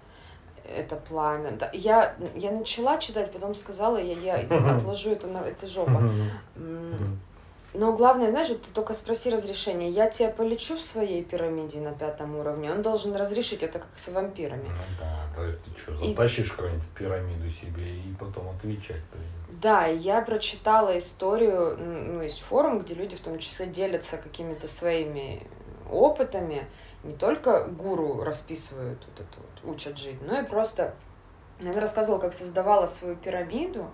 Это пламя. Я, я начала читать, потом сказала, я, я [laughs] отложу это на это жопа. [laughs] Но главное, знаешь, вот ты только спроси разрешение. Я тебя полечу в своей пирамиде на пятом уровне. Он должен разрешить это как с вампирами. Ну да, да ты что, затащишь и... какую-нибудь пирамиду себе и потом отвечать. Да, я прочитала историю, ну, есть форум, где люди в том числе делятся какими-то своими опытами. Не только гуру расписывают вот это вот, учат жить, но и просто... Она рассказывала, как создавала свою пирамиду,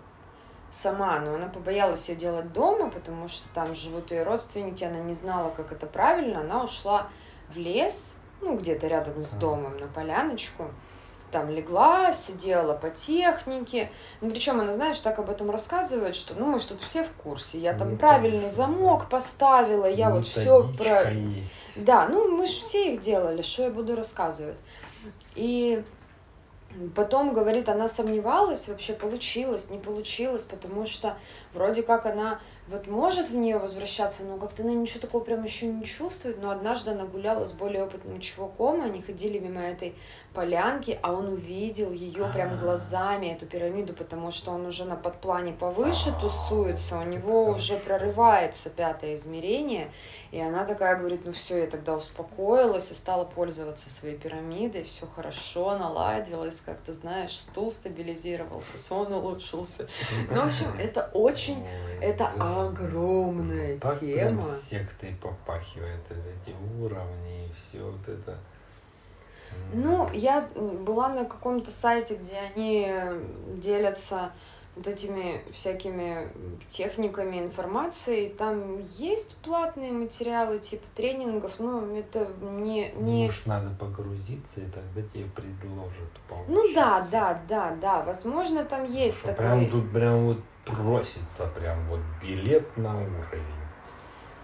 сама, но она побоялась ее делать дома, потому что там живут ее родственники, она не знала, как это правильно, она ушла в лес, ну, где-то рядом с домом, на поляночку, там легла, все делала по технике. Ну, причем она, знаешь, так об этом рассказывает, что, ну, мы же тут все в курсе. Я там ну, правильный конечно, замок поставила, я вот все про... Есть. Да, ну, мы же все их делали, что я буду рассказывать. И Потом, говорит, она сомневалась, вообще получилось, не получилось, потому что вроде как она вот может в нее возвращаться, но как-то она ничего такого прям еще не чувствует. Но однажды она гуляла с более опытным чуваком, они ходили мимо этой полянки, а он увидел ее прям глазами, эту пирамиду, потому что он уже на подплане повыше тусуется, у него уже прорывается пятое измерение, и она такая говорит, ну все, я тогда успокоилась и стала пользоваться своей пирамидой, все хорошо, наладилось, как то знаешь, стул стабилизировался, сон улучшился. Ну, в общем, [laughs] это очень, это огромная тема. Так сектой попахивает эти уровни и все вот это. Ну, я была на каком-то сайте, где они делятся вот этими всякими техниками информации. Там есть платные материалы типа тренингов, но это не... не... Может, надо погрузиться, и тогда тебе предложат получится. Ну да, да, да, да. Возможно, там есть Что такой... Прям тут прям вот просится прям вот билет на уровень.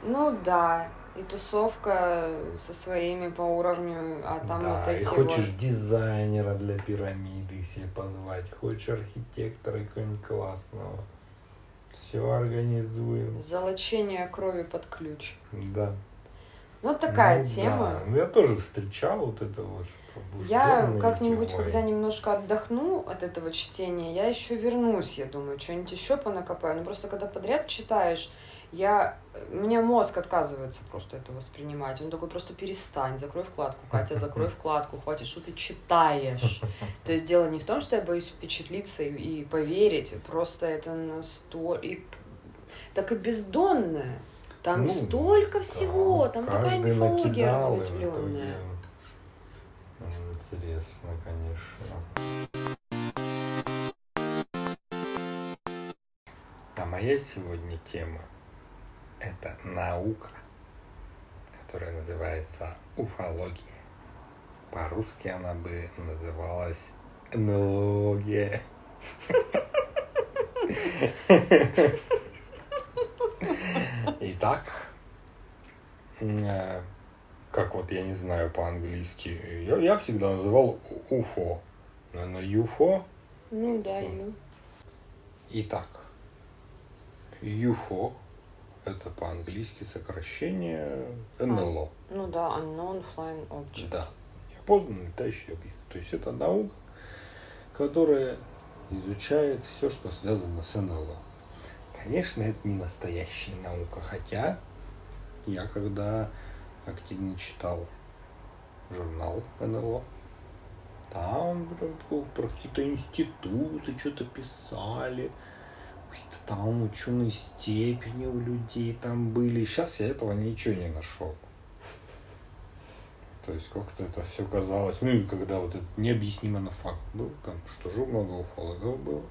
Ну да и тусовка со своими по уровню, а там да, вот эти и хочешь вот... дизайнера для пирамиды себе позвать, хочешь архитектора какого-нибудь классного. Все организуем. Золочение крови под ключ. Да. Ну, вот такая Ну, тема. да. Ну, я тоже встречал вот это вот, Я как-нибудь, эти, ой. когда немножко отдохну от этого чтения, я еще вернусь, я думаю, что-нибудь еще понакопаю. Но просто когда подряд читаешь, я... у меня мозг отказывается просто это воспринимать. Он такой, просто перестань, закрой вкладку. Катя, [laughs] закрой вкладку, хватит, что ты читаешь. [laughs] То есть дело не в том, что я боюсь впечатлиться и, и поверить, просто это настолько... И... Так и бездонное. Там Ну, столько всего, Да, там такая мифология разветвленная. Интересно, конечно. А моя сегодня тема – это наука, которая называется уфология. По-русски она бы называлась энология. Итак, э, как вот я не знаю по-английски, я, я всегда называл УФО. Наверное, ЮФО. Ну да, ю. Итак, ЮФО это по-английски сокращение НЛО. Ну да, unknown flying object. Да. Неопознанный летающий объект. То есть это наука, которая изучает все, что связано с НЛО. Конечно, это не настоящая наука, хотя я когда активно читал журнал НЛО, там прям про какие-то институты что-то писали, там ученые степени у людей там были. Сейчас я этого ничего не нашел. То есть как-то это все казалось. Ну и когда вот этот необъяснимо на факт был, там что же много уфологов было.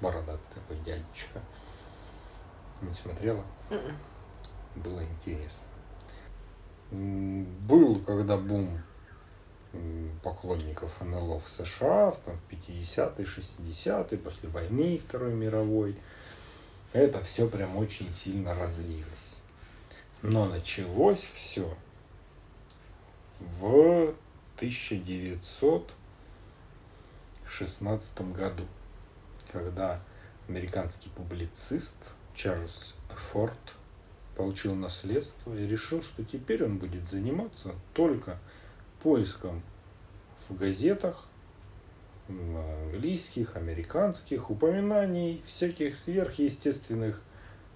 Бородатый такой дядечка. Не смотрела? Мгм. Было интересно. Был когда бум поклонников НЛО в США в, там, в 50-е, 60-е, после войны Второй мировой. Это все прям очень сильно развилось. Но началось все в 1916 году, когда американский публицист Чарльз Форд получил наследство и решил, что теперь он будет заниматься только поиском в газетах английских, американских упоминаний всяких сверхъестественных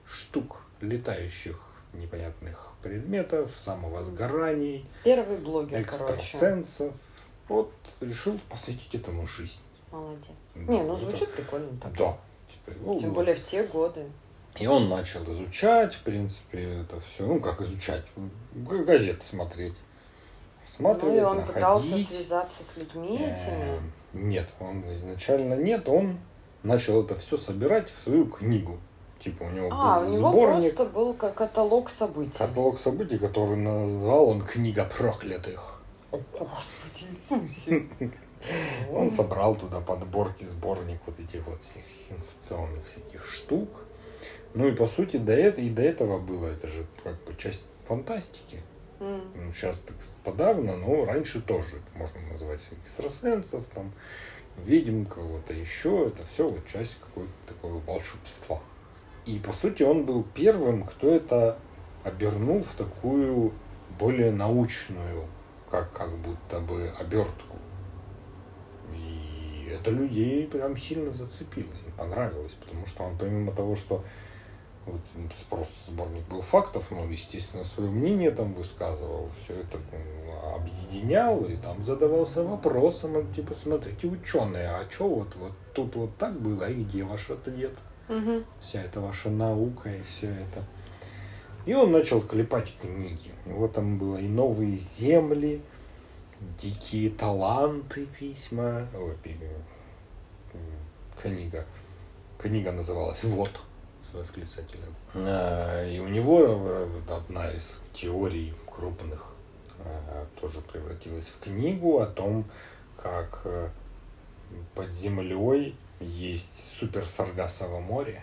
штук, летающих непонятных предметов, самовозгораний, Первый блогер, короче. экстрасенсов. Вот решил посвятить этому жизнь. Молодец. Да, Не, ну это- звучит прикольно так. Да. Типа, ну, Тем более в те годы. И он начал изучать, в принципе, это все. Ну, как изучать? Газеты смотреть. Смотреть, ну и он находить. пытался связаться с людьми Э, этими. Нет, он изначально нет, он начал это все собирать в свою книгу. Типа у него А, был у него сборник, просто был ка- каталог событий. каталог событий, который назвал он «Книга проклятых». О, Господи Иисусе. [laughs] Он собрал туда подборки, сборник вот этих вот всех сенсационных всяких штук. Ну и по сути до этого, и до этого было, это же как бы часть фантастики. М. Ну, сейчас так подавно, но раньше тоже можно назвать экстрасенсов, там, ведьм кого-то еще. Это все вот часть какого-то такого волшебства. И по сути он был первым, кто это обернул в такую более научную, как, как будто бы обертку. И это людей прям сильно зацепило, им понравилось, потому что он помимо того, что вот просто сборник был фактов, но, естественно, свое мнение там высказывал, все это объединял и там задавался вопросом, а, типа, смотрите, ученые, а что вот, вот тут вот так было, и где ваш ответ? Мгм. Вся эта ваша наука и все это. И он начал клепать книги. У него там было и новые земли, дикие таланты письма. Ой, книга. Книга называлась «Вот» с восклицателем. А, И у него э, одна из теорий крупных а, тоже превратилась в книгу о том, как э, под землей есть суперсаргасово море.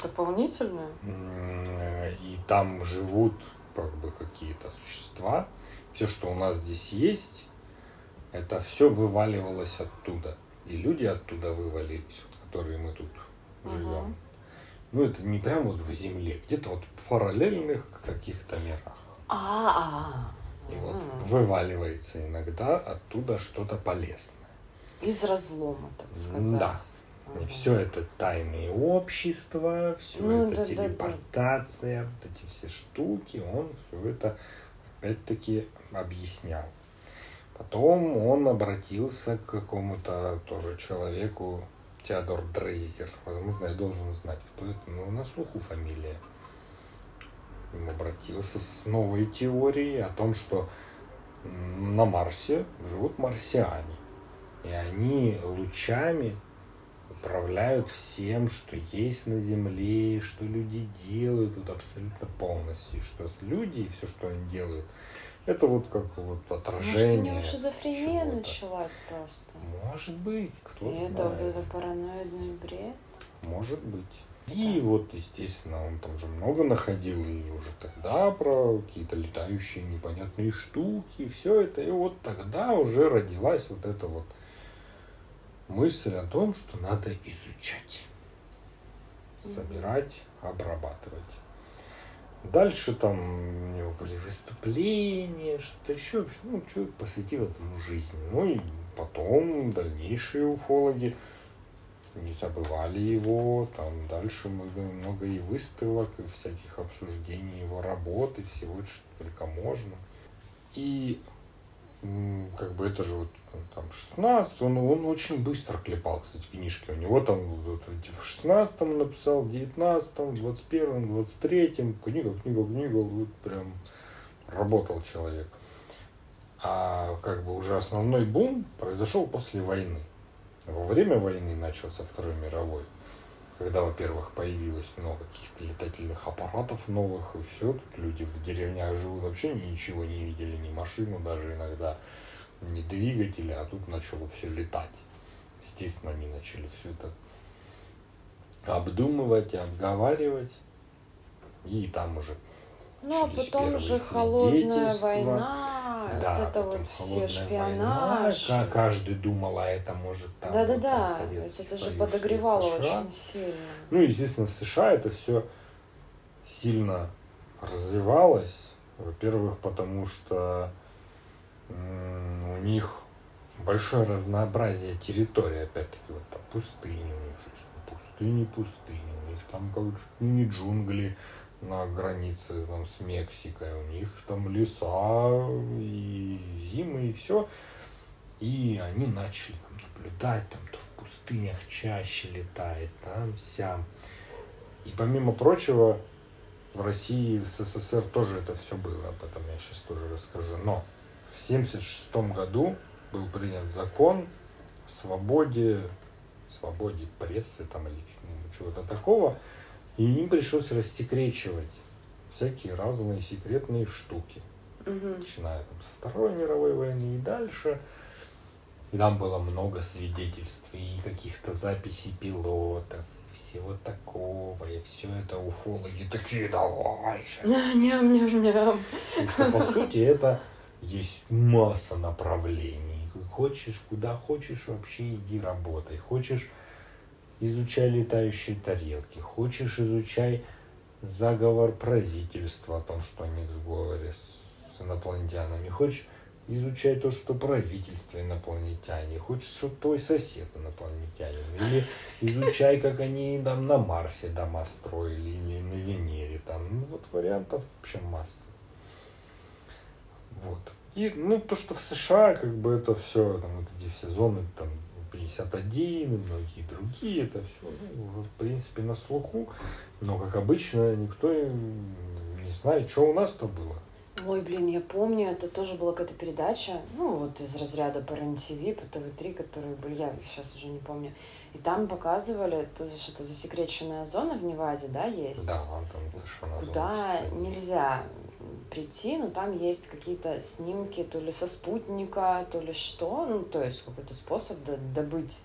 Дополнительное? Э, И там живут как бы какие-то существа. Все, что у нас здесь есть, это все вываливалось оттуда. И люди оттуда вывалились, вот, которые мы тут Живем. ну это не прям вот в Земле, где-то вот в параллельных каких-то мирах. А, И вот вываливается иногда оттуда что-то полезное. Из разлома, так сказать. Да. И все это тайные общества, все Ну, это да, да, да. телепортация, вот эти все штуки, он все это опять-таки объяснял. Потом он обратился к какому-то тоже человеку, Теодор Дрейзер. Возможно, я должен знать, кто это, но на слуху фамилия. Он обратился с новой теорией о том, что на Марсе живут марсиане. И они лучами управляют всем, что есть на Земле, что люди делают вот абсолютно полностью. Что люди и все, что они делают, это вот как вот Может, у отражение. него шизофрения началась просто. Может быть, кто И это вот это параноидный бред. Может быть. И вот, естественно, он там же много находил и уже тогда про какие-то летающие непонятные штуки, все это. И вот тогда уже родилась вот эта вот мысль о том, что надо изучать, собирать, обрабатывать. Дальше там у него были выступления, что-то еще. Ну, человек посвятил этому жизнь. Ну и потом дальнейшие уфологи не забывали его. Там дальше много, много и выставок, и всяких обсуждений его работы, всего, что только можно. И как бы это же вот там 16, он, он очень быстро клепал, кстати, книжки. У него там вот в 16 написал, в 19, в 21, 23, книга, книга, книга, вот прям работал человек. А как бы уже основной бум произошел после войны. Во время войны начался Второй мировой, когда, во-первых, появилось много каких-то летательных аппаратов новых, и все, тут люди в деревнях живут, вообще ничего не видели, ни машину даже иногда, ни двигателя, а тут начало все летать. Естественно, они начали все это обдумывать и обговаривать, и там уже Ну, а потом уже холодная война, Да, вот это вот все шпионаж. война, ка- каждый думал, а это может там, вот Да-да-да, то есть Советский это же подогревало США. очень сильно. Ну, естественно, в США это все сильно развивалось. Во-первых, потому что у них большое разнообразие территории. Опять-таки, вот там пустыни у них есть. ну, Пустыни, пустыни. У них там как чуть ли не джунгли на границе там, с Мексикой. У них там леса и зимы, и все. И они начали там, наблюдать, там то в пустынях чаще летает, там, сям. И помимо прочего, в России в СССР тоже это все было, об этом я сейчас тоже расскажу. Но 1976 году был принят закон о свободе, свободе прессы там или ну, чего-то такого, и им пришлось рассекречивать всякие разные секретные штуки Мгм. начиная там со Второй мировой войны и дальше. И там было много свидетельств и каких-то записей пилотов, и всего такого. И все это уфологи такие, давай сейчас. [laughs] Ням-ням-ням. Потому что, по сути, это есть масса направлений. Хочешь, куда хочешь, вообще иди работай. Хочешь, изучай летающие тарелки. Хочешь, изучай заговор правительства о том, что они в сговоре с инопланетянами. Хочешь, изучай то, что правительство инопланетяне. Хочешь, что твой сосед инопланетянин. Или изучай, как они там на Марсе дома строили, или на Венере. Там. Ну, вот вариантов вообще масса. Вот. И, ну, то, что в США, как бы, это все, там, вот эти все зоны, там, 51 и многие другие, это все, ну, уже, в принципе, на слуху. Но, как обычно, никто не знает, что у нас-то было. Ой, блин, я помню, это тоже была какая-то передача, ну, вот из разряда по РЕН-ТВ, по ТВ-3, которые были, я их сейчас уже не помню. И там показывали, это же что-то засекреченная зона в Неваде, да, есть? Да, там совершенно Куда зона нельзя прийти, но там есть какие-то снимки то ли со спутника, то ли что, ну, то есть какой-то способ до- добыть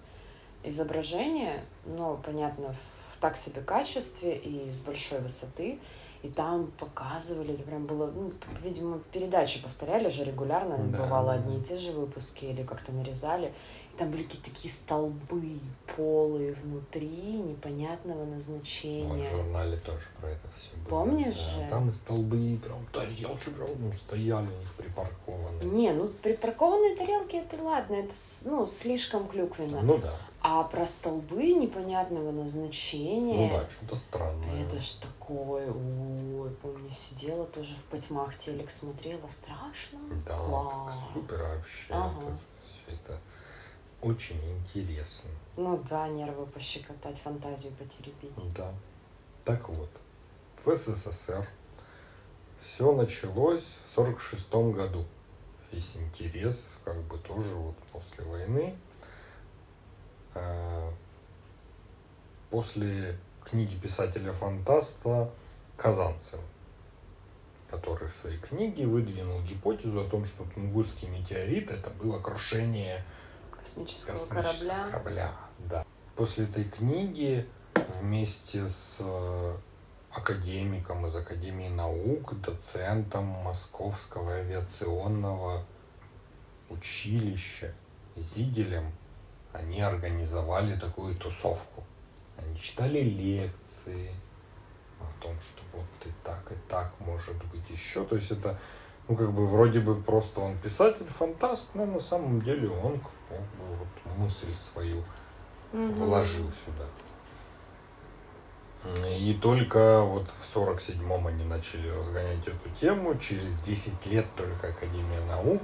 изображение, но, понятно, в так себе качестве и с большой высоты. И там показывали, это прям было, ну, видимо, передачи повторяли же регулярно, Да, бывало одни и те же выпуски или как-то нарезали. И Там были какие-то такие столбы, полые внутри, непонятного назначения. в журнале тоже про это все было. Помнишь Да, же? Там и столбы, прям тарелки прям ну, стояли у них припаркованы. Не, ну припаркованные тарелки это ладно, это ну слишком клюквенно. Ну да. А про столбы непонятного назначения. Ну да, что-то странное. Это ж такое, ой, помню, сидела тоже в потьмах телек смотрела, страшно. Да, Класс. супер вообще. Ага. все это очень интересно. Ну да, нервы пощекотать, фантазию потеребить. Да. Так вот, в СССР все началось в 46 году. Весь интерес, как бы тоже вот после войны. А, После книги писателя-фантаста Казанцева, который в своей книге выдвинул гипотезу о том, что Тунгусский метеорит это было крушение Космического, космического корабля. корабля. Да. После этой книги вместе с э, академиком из Академии наук, доцентом Московского авиационного училища Зиделем они организовали такую тусовку. Они читали лекции о том, что вот и так, и так может быть еще. То есть это, ну, как бы, вроде бы просто он писатель, фантаст, но на самом деле он как бы, вот, мысль свою Мгм. вложил сюда. И только вот в 47-м они начали разгонять эту тему. Через 10 лет только Академия наук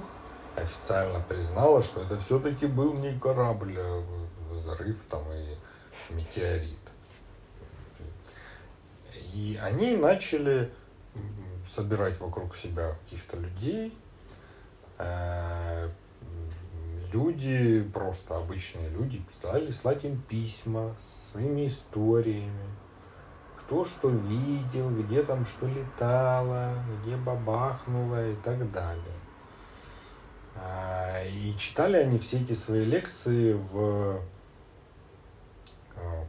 официально признала, что это все-таки был не корабль, а взрыв там и метеорит. И они начали собирать вокруг себя каких-то людей. Э, Люди, просто обычные люди, стали слать им письма со своими историями. Кто что видел, где там что летало, где бабахнуло и так далее. А, И читали они все эти свои лекции в а,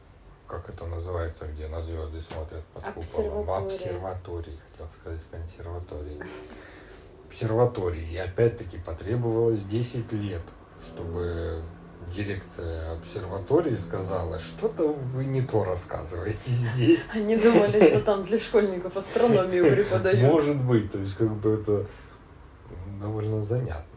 как это называется, где на звезды смотрят под куполом? Обсерватории, хотел сказать, консерватории. Обсерватории. И опять-таки потребовалось 10 лет, чтобы дирекция обсерватории сказала, что-то вы не то рассказываете здесь. Они думали, что там для школьников астрономию преподают. Может быть, то есть как бы это довольно занятно.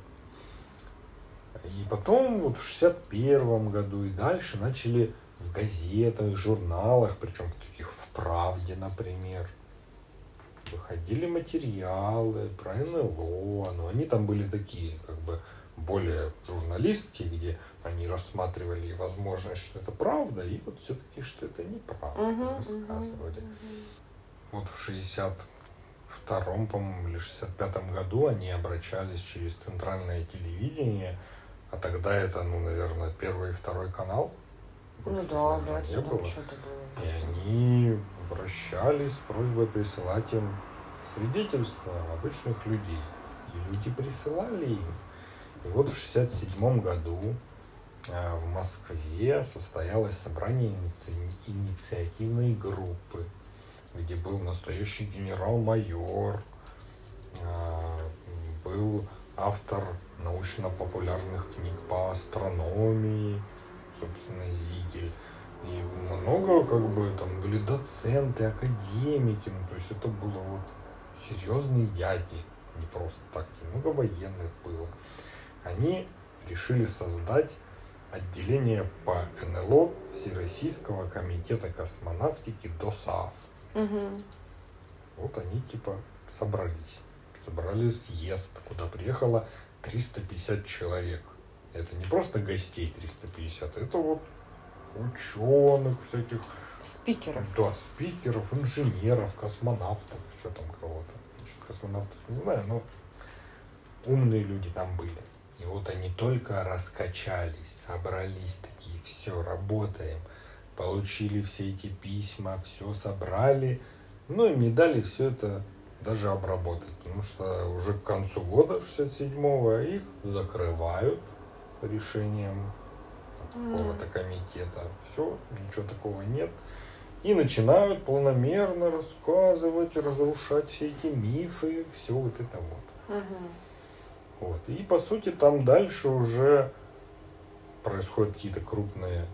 Потом вот в 61 году и дальше начали в газетах, журналах, причем таких в «Правде», например, выходили материалы про НЛО, но они там были такие, как бы, более журналистские, где они рассматривали возможность, что это правда, и вот все-таки, что это неправда, мгм, рассказывали. мгм. Вот в 62-м, по-моему, или 65-м году они обращались через центральное телевидение, а тогда это, ну, наверное, первый и второй канал. Ну Больше да, же, вряд ли не было. что-то было. И они обращались с просьбой присылать им свидетельства обычных людей. И люди присылали им. И вот в 67 году э, в Москве состоялось собрание иници- инициативной группы, где был настоящий генерал-майор, э, был автор научно-популярных книг по астрономии, собственно, Зигель. И много, как бы, там были доценты, академики, ну, то есть это было вот серьезные дяди, не просто так, много военных было. Они решили создать отделение по НЛО Всероссийского комитета космонавтики ДОСААФ. Мгм. Вот они типа собрались. Собрали съезд, куда приехало 350 человек. Это не просто гостей 350, это вот ученых всяких, Спикеров. да, спикеров, инженеров, космонавтов, что там кого-то. Насчет космонавтов не знаю, но умные люди там были. И вот они только раскачались, собрались такие, все, работаем. Получили все эти письма, все собрали. Ну, им не дали все это даже обработать. Потому что уже к концу года 67-го их закрывают решением какого-то комитета. Все, ничего такого нет. И начинают полномерно рассказывать, разрушать все эти мифы, все вот это вот. Мгм. Вот. И по сути там дальше уже происходят какие-то крупные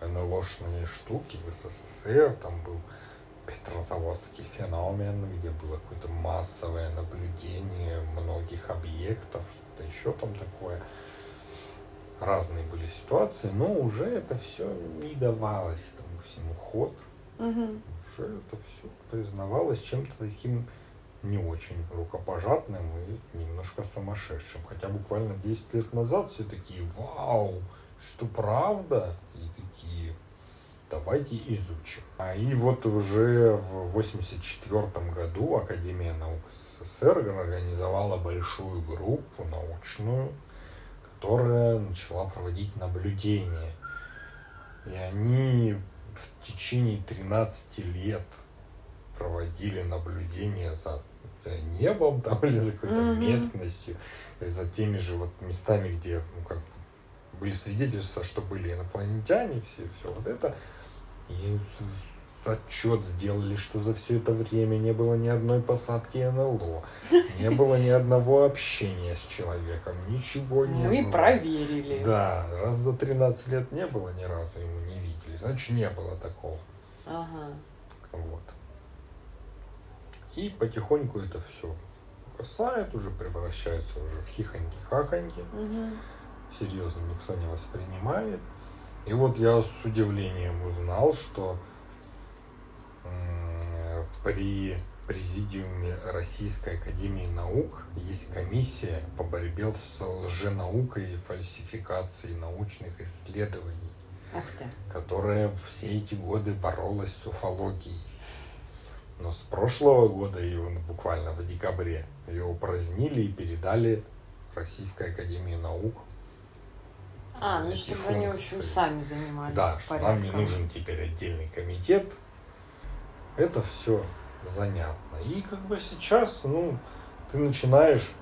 НЛОшные штуки в СССР, там был Петрозаводский феномен, где было какое-то массовое наблюдение многих объектов, что-то еще там такое. Разные были ситуации, но уже это все не давалось этому всему ход. Мгм. Уже это все признавалось чем-то таким не очень рукопожатным и немножко сумасшедшим. Хотя буквально 10 лет назад все такие, вау, что правда? Давайте изучим. А и вот уже в 1984 году Академия наук СССР организовала большую группу научную, которая начала проводить наблюдения. И они в течение 13 лет проводили наблюдения за э, небом там или за какой-то Мгм. местностью, или за теми же вот местами, где ну, как бы были свидетельства, что были инопланетяне, все, все вот это. И отчет сделали, что за все это время не было ни одной посадки НЛО, не было ни одного общения с человеком, ничего не Мы было. проверили. Да, раз за 13 лет не было ни разу, ему не видели, значит не было такого. Ага. Вот. И потихоньку это все касает, уже превращается уже в хихоньки-хахоньки. Мгм. Серьезно никто не воспринимает. И вот я с удивлением узнал, что при Президиуме Российской Академии Наук есть комиссия по борьбе с лженаукой и фальсификацией научных исследований которая все эти годы боролась с уфологией. Но с прошлого года ее буквально в декабре ее упразднили и передали Российской Академии Наук. А, ну чтобы они, в общем, функции. сами занимались Да, что нам не порядком. нужен теперь отдельный комитет. Это все занятно. И как бы сейчас, ну, ты начинаешь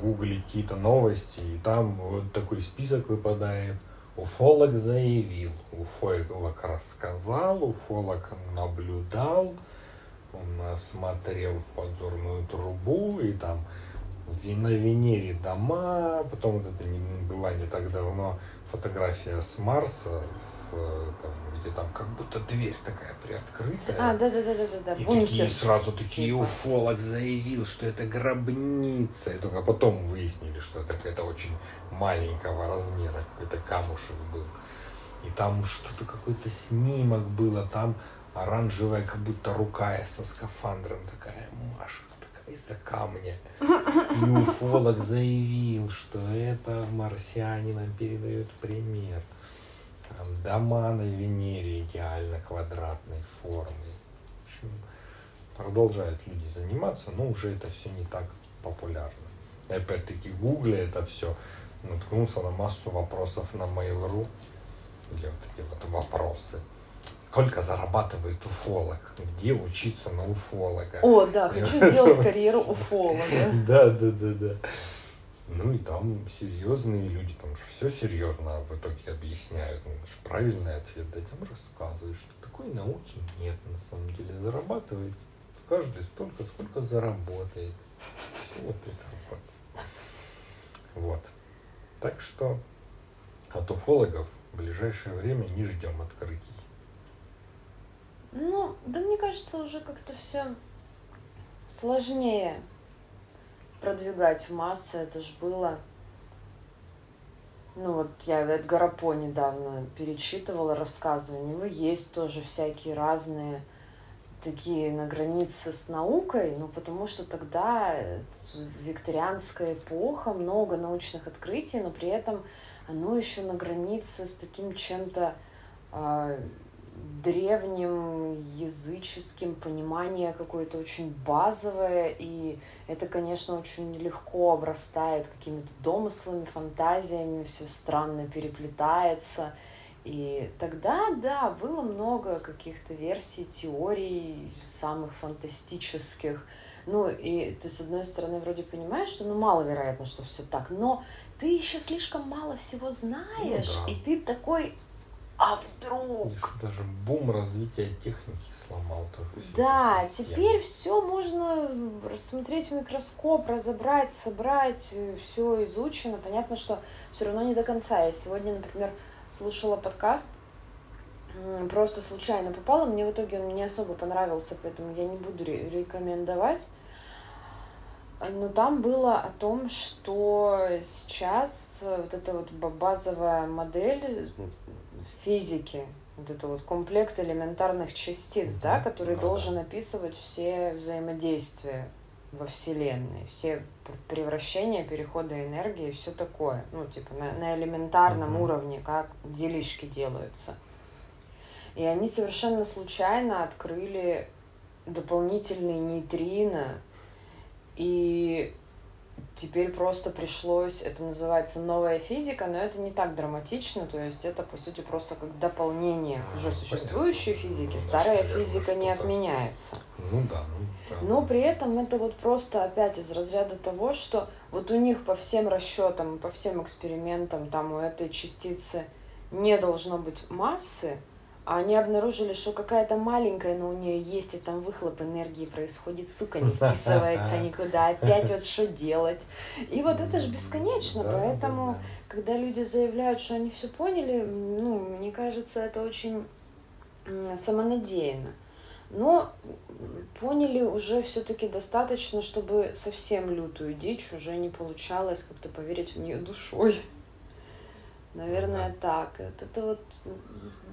гуглить какие-то новости, и там вот такой список выпадает. Уфолог заявил, уфолог рассказал, уфолог наблюдал, он смотрел в подзорную трубу, и там на Венере дома, потом вот это не, была не так давно фотография с Марса, с, э, там, где там как будто дверь такая приоткрытая. А, да, да, да, да, да. И Бункер. такие сразу такие типа. уфолог заявил, что это гробница. И только потом выяснили, что это какая-то очень маленького размера, какой-то камушек был. И там что-то какой-то снимок было, там оранжевая, как будто рука со скафандром такая машет, из-за камня. И уфолог заявил, что это марсиане нам передают пример. Там дома на Венере идеально квадратной формы. В общем, продолжают люди заниматься, но уже это все не так популярно. Опять-таки в Гугле это все наткнулся на массу вопросов на Mail.ru, где вот эти вот вопросы. Сколько зарабатывает уфолог? Где учиться на уфолога? О, да, хочу [laughs] сделать карьеру уфолога. Да, да, да, да. Ну и там серьезные люди, там же все серьезно в итоге объясняют. Ну, же правильный ответ дать, им рассказывают, что такой науки нет на самом деле. Зарабатывает каждый столько, сколько заработает. Всё Вот это вот. Вот. Так что от уфологов в ближайшее время не ждем открытий. Ну, да мне кажется, уже как-то все сложнее продвигать в массы. Это же было... Ну вот я Эдгара По недавно перечитывала рассказывания. У него есть тоже всякие разные такие на границе с наукой, ну потому что тогда э, викторианская эпоха, много научных открытий, но при этом оно еще на границе с таким чем-то а, древним языческим понимание какое-то очень базовое, и это, конечно, очень легко обрастает какими-то домыслами, фантазиями, все странно переплетается. И тогда, да, было много каких-то версий, теорий, самых фантастических. Ну, и ты, с одной стороны, вроде понимаешь, что, ну, маловероятно, что все так, но ты еще слишком мало всего знаешь, да. и ты такой а вдруг? Что даже бум развития техники сломал тоже. Да, теперь все можно рассмотреть в микроскоп, разобрать, собрать, все изучено. Понятно, что все равно не до конца. Я сегодня, например, слушала подкаст, просто случайно попала, мне в итоге он не особо понравился, поэтому я не буду ре- рекомендовать. Но там было о том, что сейчас вот эта вот ба- базовая модель физики, вот это вот комплект элементарных частиц, да, который Ну должен описывать все взаимодействия во Вселенной, все пр- превращения, переходы энергии, все такое. Ну, типа на, на элементарном Мгм. уровне, как делишки делаются. И они совершенно случайно открыли дополнительные нейтрино, и теперь просто пришлось, это называется новая физика, но это не так драматично, то есть это, по сути, просто как дополнение к уже существующей понятно. физике. Ну, Старая наверное, физика не отменяется. Ну да, ну да. Но при этом это вот просто опять из разряда того, что вот у них по всем расчетам, по всем экспериментам, там у этой частицы не должно быть массы, они обнаружили, что какая-то маленькая, но у нее есть, и там выхлоп энергии происходит, сука, не вписывается никуда, опять вот что делать. И вот это же бесконечно, Да, поэтому да. когда люди заявляют, что они все поняли, ну, мне кажется, это очень самонадеянно. Но поняли уже все-таки достаточно, чтобы совсем лютую дичь уже не получалось как-то поверить в нее душой. Наверное, так. И Вот это вот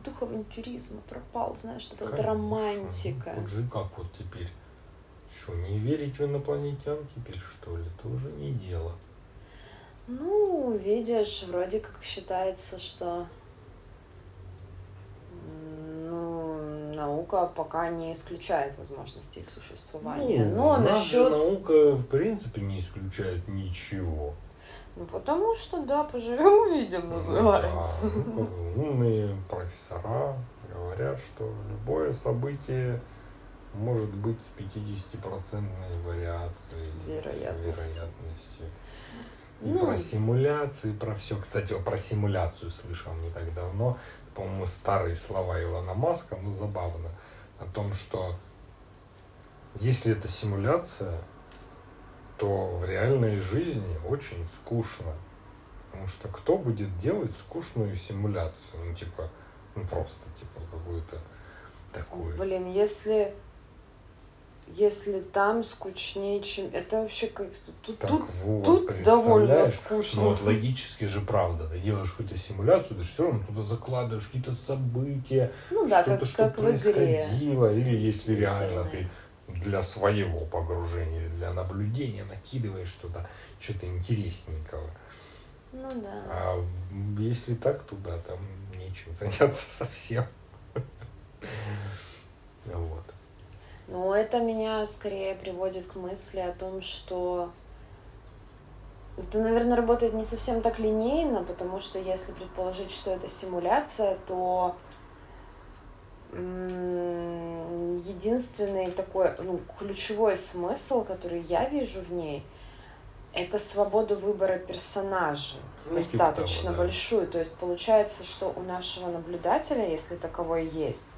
дух авантюризма пропал, знаешь, это вот романтика. Вот же как вот теперь. Что, не верить в инопланетян теперь, что ли? Это уже не дело. Ну, видишь, вроде как считается, что ну, наука пока не исключает возможности их существования. Ну, Но насчет... наука в принципе не исключает ничего. Ну, потому что, да, поживем увидим, называется. Да, ну, умные профессора говорят, что любое событие может быть с 50-процентной вариацией Вероятности. вероятностью. И Ну. про симуляции, про все. Кстати, про симуляцию слышал не так давно. По-моему, старые слова Илона Маска, ну забавно. О том, что если это симуляция, то в реальной жизни очень скучно. Потому что кто будет делать скучную симуляцию? Ну, типа, ну просто, типа, какую-то такую. Блин, если... Если там скучнее, чем... Это вообще как... Тут, Так тут, вот, тут довольно скучно. Ну вот логически же правда. Ты делаешь какую-то симуляцию, ты же все равно туда закладываешь какие-то события, Ну да, как, что-то, что как в игре. происходило, или если реально Интернет. ты для своего погружения, или для наблюдения накидываешь что-то, что-то интересненького. Ну да. А если так, туда там нечем [laughs] заняться совсем. Вот. Но это меня скорее приводит к мысли о том, что это, наверное, работает не совсем так линейно, потому что если предположить, что это симуляция, то единственный такой, ну, ключевой смысл, который я вижу в ней, это свободу выбора персонажей Ну, типа достаточно того, да. большую. То есть получается, что у нашего наблюдателя, если таковой есть,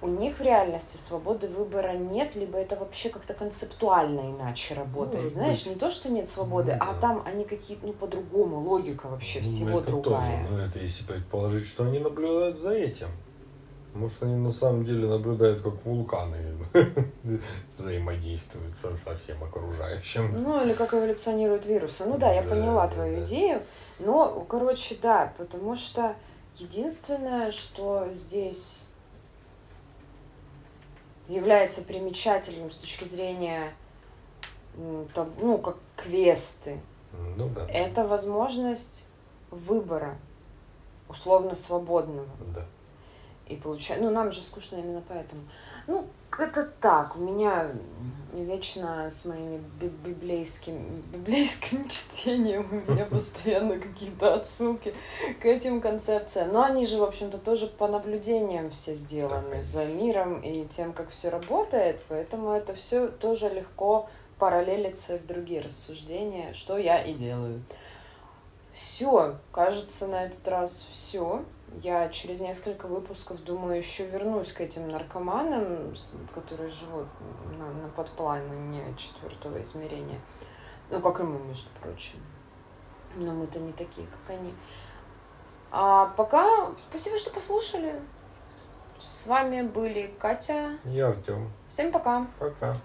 у них в реальности свободы выбора нет, либо это вообще как-то концептуально иначе работает. Может Знаешь, быть. не то, что нет свободы, Ну а да. там они какие-то, ну, по-другому, логика вообще Ну, всего это другая. Тоже, ну, это если предположить, что они наблюдают за этим. Может, они на самом деле наблюдают, как вулканы [laughs] взаимодействуют со, всем окружающим. Ну, или как эволюционируют вирусы. Ну да, я Да, поняла да, твою да. идею. Но, короче, да, потому что единственное, что здесь является примечательным с точки зрения, ну, как квесты, Ну да. это возможность выбора, условно свободного. Да. И получается, ну, нам же скучно именно поэтому. Ну, это так, у меня вечно с моими би- библейским, библейским [laughs] чтением у меня [laughs] постоянно какие-то отсылки к этим концепциям. Но они же, в общем-то, тоже по наблюдениям все сделаны Да, за миром и тем, как все работает, поэтому это все тоже легко параллелится в другие рассуждения, что я и делаю. Все, кажется, на этот раз все. Я через несколько выпусков, думаю, еще вернусь к этим наркоманам, которые живут на, на подплане четвертого измерения. Ну, как и мы, между прочим. Но мы-то не такие, как они. А пока спасибо, что послушали. С вами были Катя. И Артем. Всем пока. Пока.